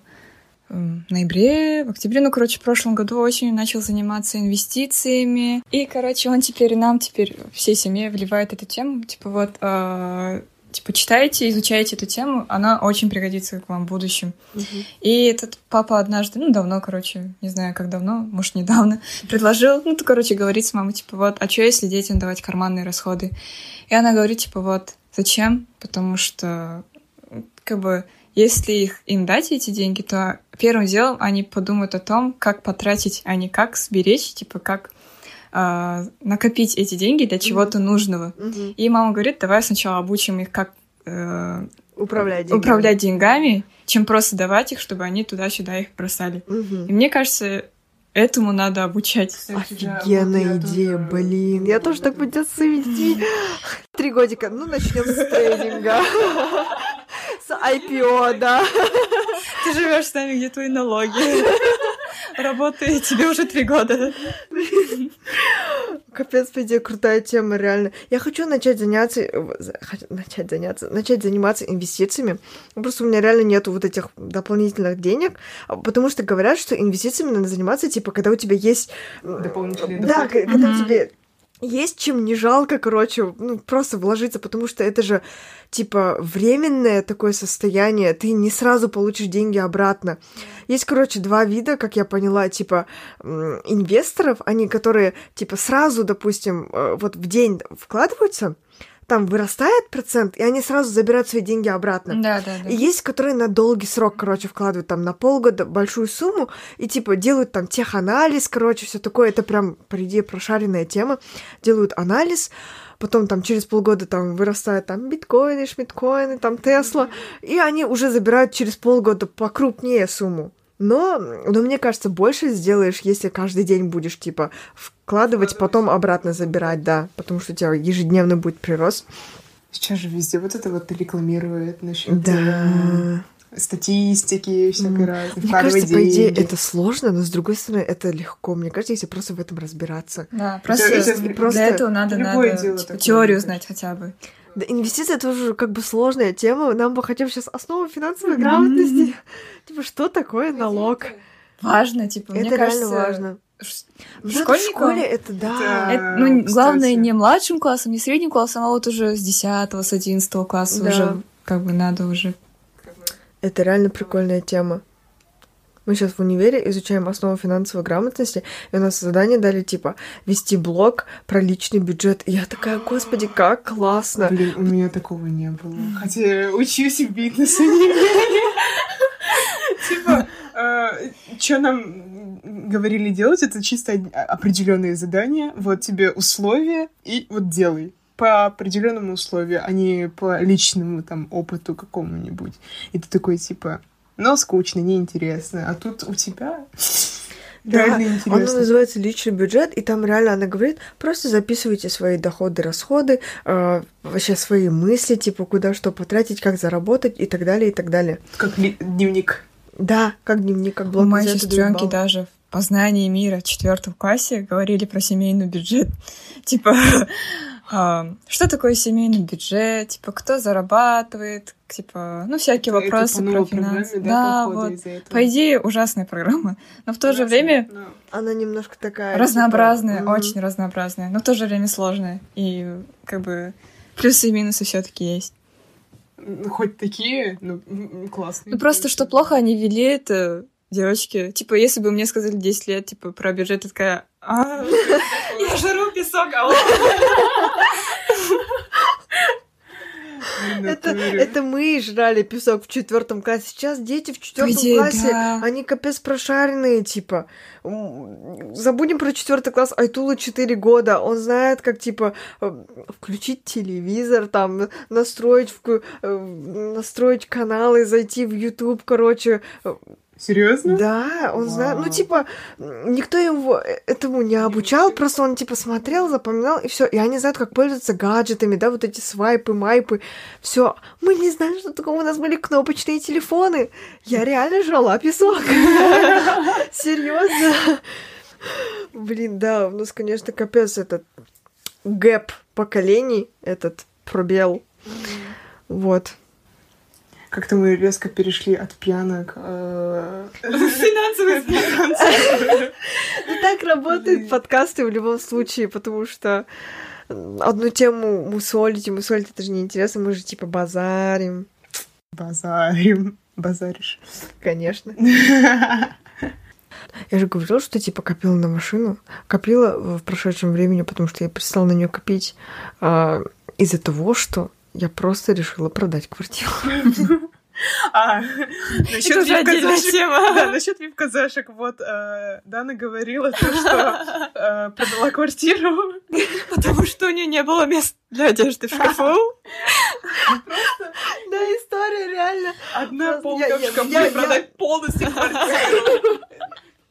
в ноябре, в октябре, ну, короче, в прошлом году осенью начал заниматься инвестициями. И, короче, он теперь нам, теперь всей семье вливает эту тему. Типа вот, э, типа, читайте, изучайте эту тему, она очень пригодится к вам в будущем. Uh-huh. И этот папа однажды, ну, давно, короче, не знаю, как давно, может, недавно, предложил, ну, то, короче, говорит с мамой, типа, вот, а что, если детям давать карманные расходы? И она говорит, типа, вот, зачем? Потому что, как бы, если их, им дать эти деньги, то первым делом они подумают о том, как потратить, а не как сберечь, типа, как э, накопить эти деньги для чего-то mm-hmm. нужного. Mm-hmm. И мама говорит, давай сначала обучим их, как э, управлять, деньгами. управлять деньгами, чем просто давать их, чтобы они туда-сюда их бросали. Mm-hmm. И мне кажется, этому надо обучать. Офигенная идея, блин. Я тоже так придется вести. Три годика. Ну, начнем с трейдинга. С IPO, да. Ты живешь с нами, где твои налоги. Работаю тебе уже три года. Капец, по идее, крутая тема, реально. Я хочу начать заняться, начать заняться, начать заниматься инвестициями. Просто у меня реально нету вот этих дополнительных денег, потому что говорят, что инвестициями надо заниматься, типа, когда у тебя есть... Дополнительные Да, когда у тебя есть чем не жалко, короче, ну, просто вложиться, потому что это же, типа, временное такое состояние, ты не сразу получишь деньги обратно. Есть, короче, два вида, как я поняла, типа, инвесторов, они, которые, типа, сразу, допустим, э, вот в день вкладываются, там вырастает процент, и они сразу забирают свои деньги обратно. Да, да, да. И есть, которые на долгий срок, короче, вкладывают там на полгода большую сумму и типа делают там теханализ, короче, все такое. Это прям, по идее, прошаренная тема. Делают анализ, потом там через полгода там вырастают там биткоины, шмиткоины, там Тесла, и они уже забирают через полгода покрупнее сумму. Но, но мне кажется, больше сделаешь, если каждый день будешь, типа, вкладывать, потом обратно забирать, да, потому что у тебя ежедневно будет прирост. Сейчас же везде вот это вот рекламирует насчет да. Статистики, всякой mm. разной. Мне кажется, деньги. по идее, это сложно, но с другой стороны, это легко. Мне кажется, если просто в этом разбираться. Да, просто, это, просто для этого надо, надо типа, теорию знать хотя бы. Да, инвестиции тоже как бы сложная тема. Нам бы хотим сейчас основу финансовой грамотности. Типа, что такое налог? Важно, типа, это мне реально важно. В школе, это да. Это, ну, кстати. главное, не младшим классом, не средним классом, а вот уже с 10 с 11 класса да. уже как бы надо уже. Это реально прикольная тема. Мы сейчас в универе изучаем основу финансовой грамотности, и у нас задание дали, типа, вести блог про личный бюджет. И я такая, господи, как классно! Блин, у меня такого не было. Хотя учусь в бизнес универе. Типа, э, что нам говорили делать, это чисто определенные задания. Вот тебе условия, и вот делай по определенному условию, а не по личному там опыту какому-нибудь. И ты такой, типа, но скучно, неинтересно. А тут у тебя да, интересно. оно называется личный бюджет, и там реально она говорит, просто записывайте свои доходы, расходы, э, вообще свои мысли, типа куда что потратить, как заработать и так далее, и так далее. Как дневник. Да, как дневник, как блок. У моей сестренки даже в познании мира в четвертом классе говорили про семейный бюджет. Типа, что такое семейный бюджет, типа, кто зарабатывает, типа, ну, всякие это вопросы про финансы. Да, да вот. По идее, ужасная программа, но в то же время... Но... Она немножко такая... Разнообразная, типа... очень mm-hmm. разнообразная, но в то же время сложная. И, как бы, плюсы и минусы все таки есть. Ну, хоть такие, ну, классные. Ну, просто, что плохо они вели это девочки. Типа, если бы мне сказали 10 лет, типа, про бюджет, я такая, а, жру песок, алло. Это, это мы жрали песок в четвертом классе. Сейчас дети в четвертом классе, да. они капец прошаренные, типа. Забудем про четвертый класс. Айтула 4 года. Он знает, как типа э, включить телевизор, там настроить, э, настроить каналы, зайти в YouTube, короче, Серьезно? Да, он Вау. знает. Ну, типа, никто его этому не обучал, просто он, типа, смотрел, запоминал, и все. И они знают, как пользоваться гаджетами, да, вот эти свайпы, майпы. Все. Мы не знали, что такого у нас были кнопочные телефоны. Я реально жрала песок. Серьезно. Блин, да, у нас, конечно, капец этот гэп поколений, этот пробел. Вот. Как-то мы резко перешли от пьянок э, финансовых Ну так работают подкасты в любом случае, потому что одну тему мусолить, и мусолить это же неинтересно, мы же типа базарим. Базарим. Базаришь. Конечно. Я же говорила, что типа копила на машину. Копила в прошедшем времени, потому что я перестала на нее копить э, из-за того, что я просто решила продать квартиру. А, насчет вип-казашек, да, насчет вип-казашек, вот, э, Дана говорила то, что э, продала квартиру. Потому что у нее не было мест для одежды в шкафу. Да, история реально. Одна полка в шкафу продать полностью квартиру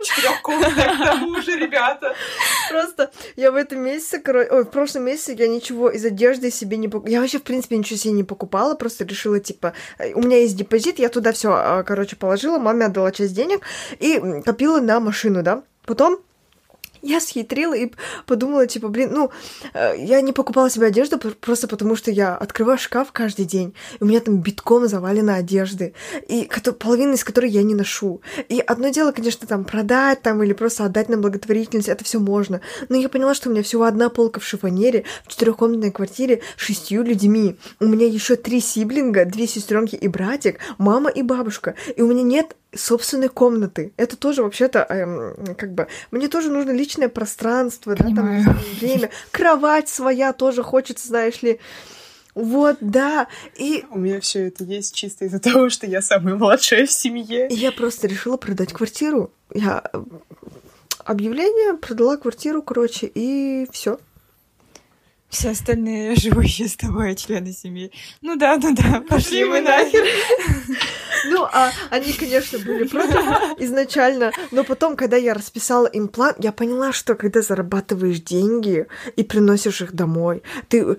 четырехкомнатная к тому же, ребята. Просто я в этом месяце, короче, ой, в прошлом месяце я ничего из одежды себе не покупала. Я вообще, в принципе, ничего себе не покупала, просто решила, типа, у меня есть депозит, я туда все, а, короче, положила, маме отдала часть денег и копила на машину, да. Потом я схитрила и подумала, типа, блин, ну, э, я не покупала себе одежду просто потому, что я открываю шкаф каждый день, и у меня там битком завалено одежды, и половина из которой я не ношу. И одно дело, конечно, там продать там или просто отдать на благотворительность, это все можно. Но я поняла, что у меня всего одна полка в шифонере в четырехкомнатной квартире с шестью людьми. У меня еще три сиблинга, две сестренки и братик, мама и бабушка. И у меня нет собственной комнаты. Это тоже вообще-то, эм, как бы, мне тоже нужно личное пространство, Понимаю. да, там время. Кровать своя тоже хочется, знаешь ли. Вот, да. И у меня все это есть чисто из-за того, что я самая младшая в семье. И я просто решила продать квартиру. Я э, объявление, продала квартиру, короче, и все. Все остальные живущие с тобой члены семьи. Ну да, ну да, пошли мы нахер. Ну, а они, конечно, были против изначально, но потом, когда я расписала им план, я поняла, что когда зарабатываешь деньги и приносишь их домой, ты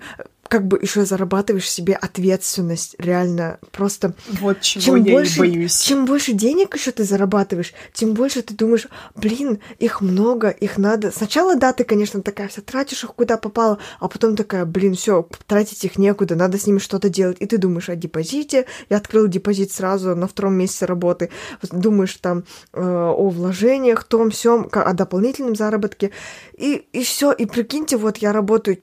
как бы еще зарабатываешь себе ответственность, реально просто. Вот чего чем я больше, и боюсь. Чем больше денег еще ты зарабатываешь, тем больше ты думаешь, блин, их много, их надо. Сначала, да, ты, конечно, такая вся тратишь их куда попало, а потом такая, блин, все, тратить их некуда, надо с ними что-то делать. И ты думаешь о депозите. Я открыл депозит сразу на втором месяце работы. Думаешь там э, о вложениях, том, всем, о дополнительном заработке. И, и все. И прикиньте, вот я работаю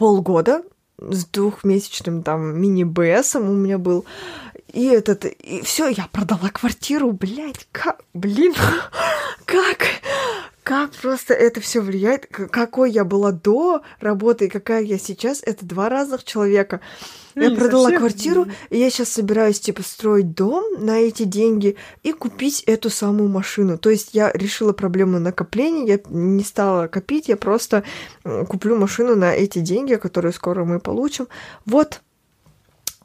полгода с двухмесячным там мини-БСом у меня был. и этот, и все, я продала квартиру, блядь, как, блин, как, как просто это все влияет, какой я была до работы и какая я сейчас, это два разных человека. Ну, я продала совсем. квартиру, и я сейчас собираюсь, типа, строить дом на эти деньги и купить эту самую машину. То есть я решила проблему накопления, я не стала копить, я просто куплю машину на эти деньги, которые скоро мы получим. Вот,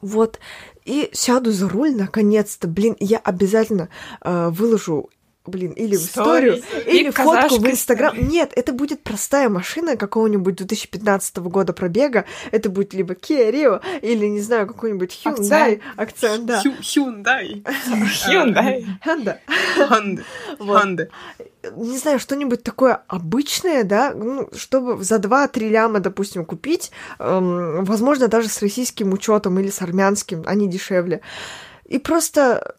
вот и сяду за руль наконец-то. Блин, я обязательно э, выложу блин, или в историю, или фотку в Инстаграм. Нет, это будет простая машина какого-нибудь 2015 года пробега. Это будет либо Kia Rio, или, не знаю, какой-нибудь Hyundai. Акцент, да. Hyundai. Hyundai. Honda. Honda. Honda. Не знаю, что-нибудь такое обычное, да, ну, чтобы за 2-3 ляма, допустим, купить, эм, возможно, даже с российским учетом или с армянским, они дешевле. И просто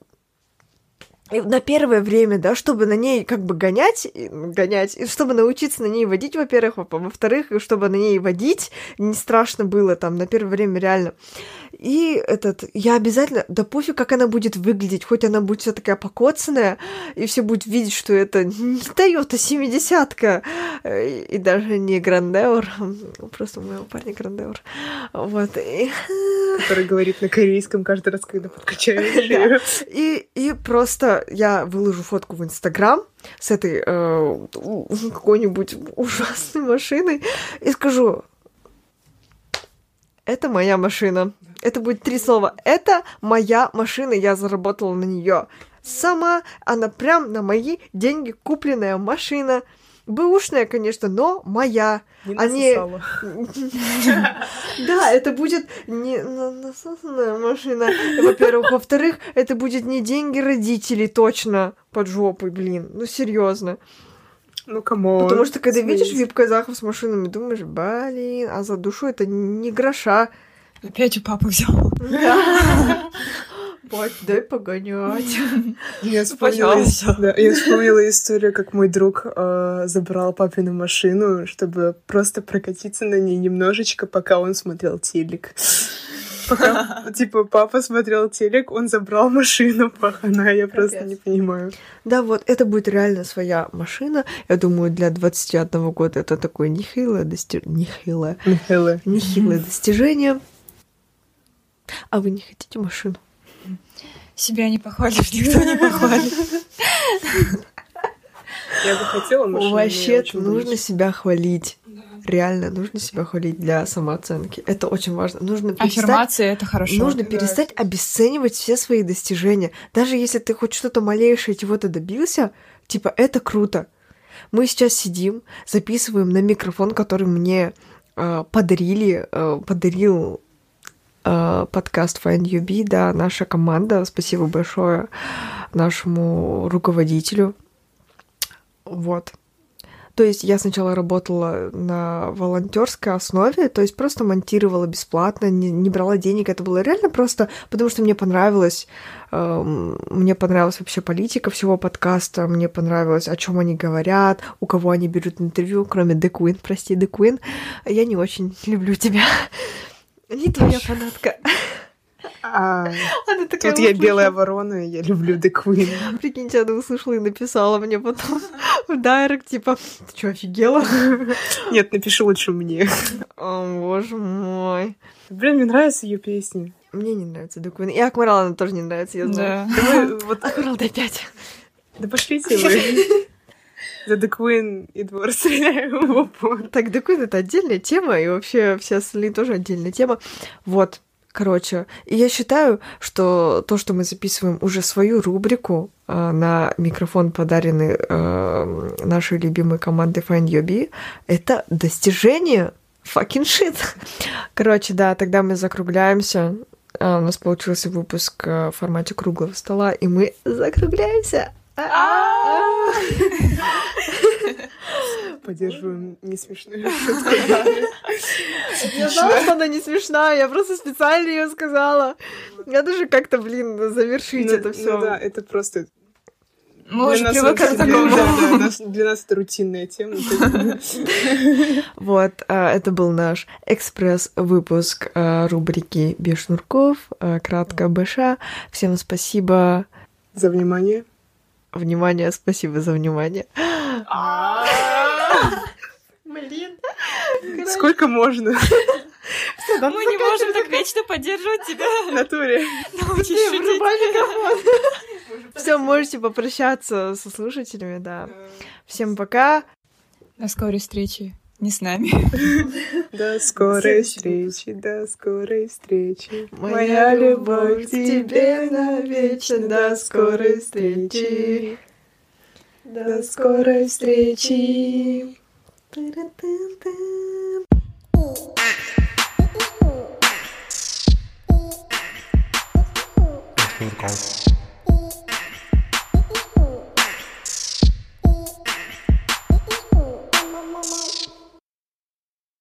на первое время, да, чтобы на ней как бы гонять, гонять, и чтобы научиться на ней водить, во-первых, во-вторых, чтобы на ней водить не страшно было там на первое время реально. И этот, я обязательно, да пофиг, как она будет выглядеть, хоть она будет вся такая покоцанная, и все будут видеть, что это не Toyota 70 и, и даже не Грандеур, просто у моего парня Грандеур. Вот. И... Который говорит на корейском каждый раз, когда подкачаешь И, и просто я выложу фотку в Инстаграм с этой э, какой-нибудь ужасной машиной и скажу, это моя машина. Это будет три слова. Это моя машина, я заработала на нее. Сама она прям на мои деньги купленная машина. Бэушная, конечно, но моя. Не Они... Да, это будет не насосанная машина, во-первых. Во-вторых, это будет не деньги родителей точно под жопой, блин. Ну, серьезно. Ну, кому? Потому что, когда видишь вип-казахов с машинами, думаешь, блин, а за душу это не гроша. Опять у папы взял. Бать, дай погонять. Я вспомнила, да, я вспомнила историю, как мой друг э, забрал папину машину, чтобы просто прокатиться на ней немножечко, пока он смотрел телек. Пока, типа, папа смотрел телек, он забрал машину пахана, я просто не понимаю. Да, вот, это будет реально своя машина. Я думаю, для 21 года это такое нехилое достижение. Нехилое. Нехилое. Нехилое достижение. А вы не хотите машину? Себя не похвалишь, никто не похвалит. Я бы хотела машину. Вообще нужно себя хвалить. Реально, нужно себя хвалить для самооценки. Это очень важно. Нужно перестать, Аффирмация — это хорошо. Нужно перестать обесценивать все свои достижения. Даже если ты хоть что-то малейшее чего-то добился, типа, это круто. Мы сейчас сидим, записываем на микрофон, который мне э, подарили, э, подарил э, подкаст Find You Be, да, наша команда. Спасибо большое нашему руководителю. Вот. То есть я сначала работала на волонтерской основе, то есть просто монтировала бесплатно, не, не брала денег. Это было реально просто, потому что мне понравилось, э, мне понравилась вообще политика всего подкаста, мне понравилось, о чем они говорят, у кого они берут интервью, кроме The Queen, прости, The Queen. Я не очень люблю тебя. Не твоя фанатка. А, она такая тут я белая ворона, и я люблю The Queen. Прикиньте, она услышала и написала мне потом в дайрект, типа, ты что, офигела? Нет, напиши лучше мне. О, боже мой. Блин, мне нравятся ее песни. Мне не нравится Queen. И Акмарал она тоже не нравится, я знаю. Да. вот... Акмарал, дай пять. Да пошлите вы. За The Queen и двор стреляем в упор. Так, The Queen — это отдельная тема, и вообще все остальные тоже отдельная тема. Вот, Короче, и я считаю, что то, что мы записываем уже свою рубрику э, на микрофон, подаренный э, нашей любимой командой Find Your Bee, это достижение. Fucking shit. Короче, да, тогда мы закругляемся. Uh, у нас получился выпуск uh, в формате круглого стола, и мы закругляемся. Поддерживаем не смешную шутку. Я знала, что она не смешная, я просто специально ее сказала. Надо же как-то, блин, завершить ну, это все. Ну да, это просто Мы уже привыкли к такому. Да, да, для нас это рутинная тема. Вот, а, это был наш экспресс-выпуск а, рубрики «Без шнурков», а, кратко БШ. Всем спасибо за внимание. Внимание, спасибо за внимание. Блин. Сколько можно? Все, Мы не можем так вечно поддерживать тебя. В натуре. Все, можете попрощаться со слушателями, да. Всем пока. До скорой встречи. Не с нами. До скорой встречи, до скорой встречи. Моя любовь к тебе навечно. До скорой встречи. До скорой встречи. Podcast.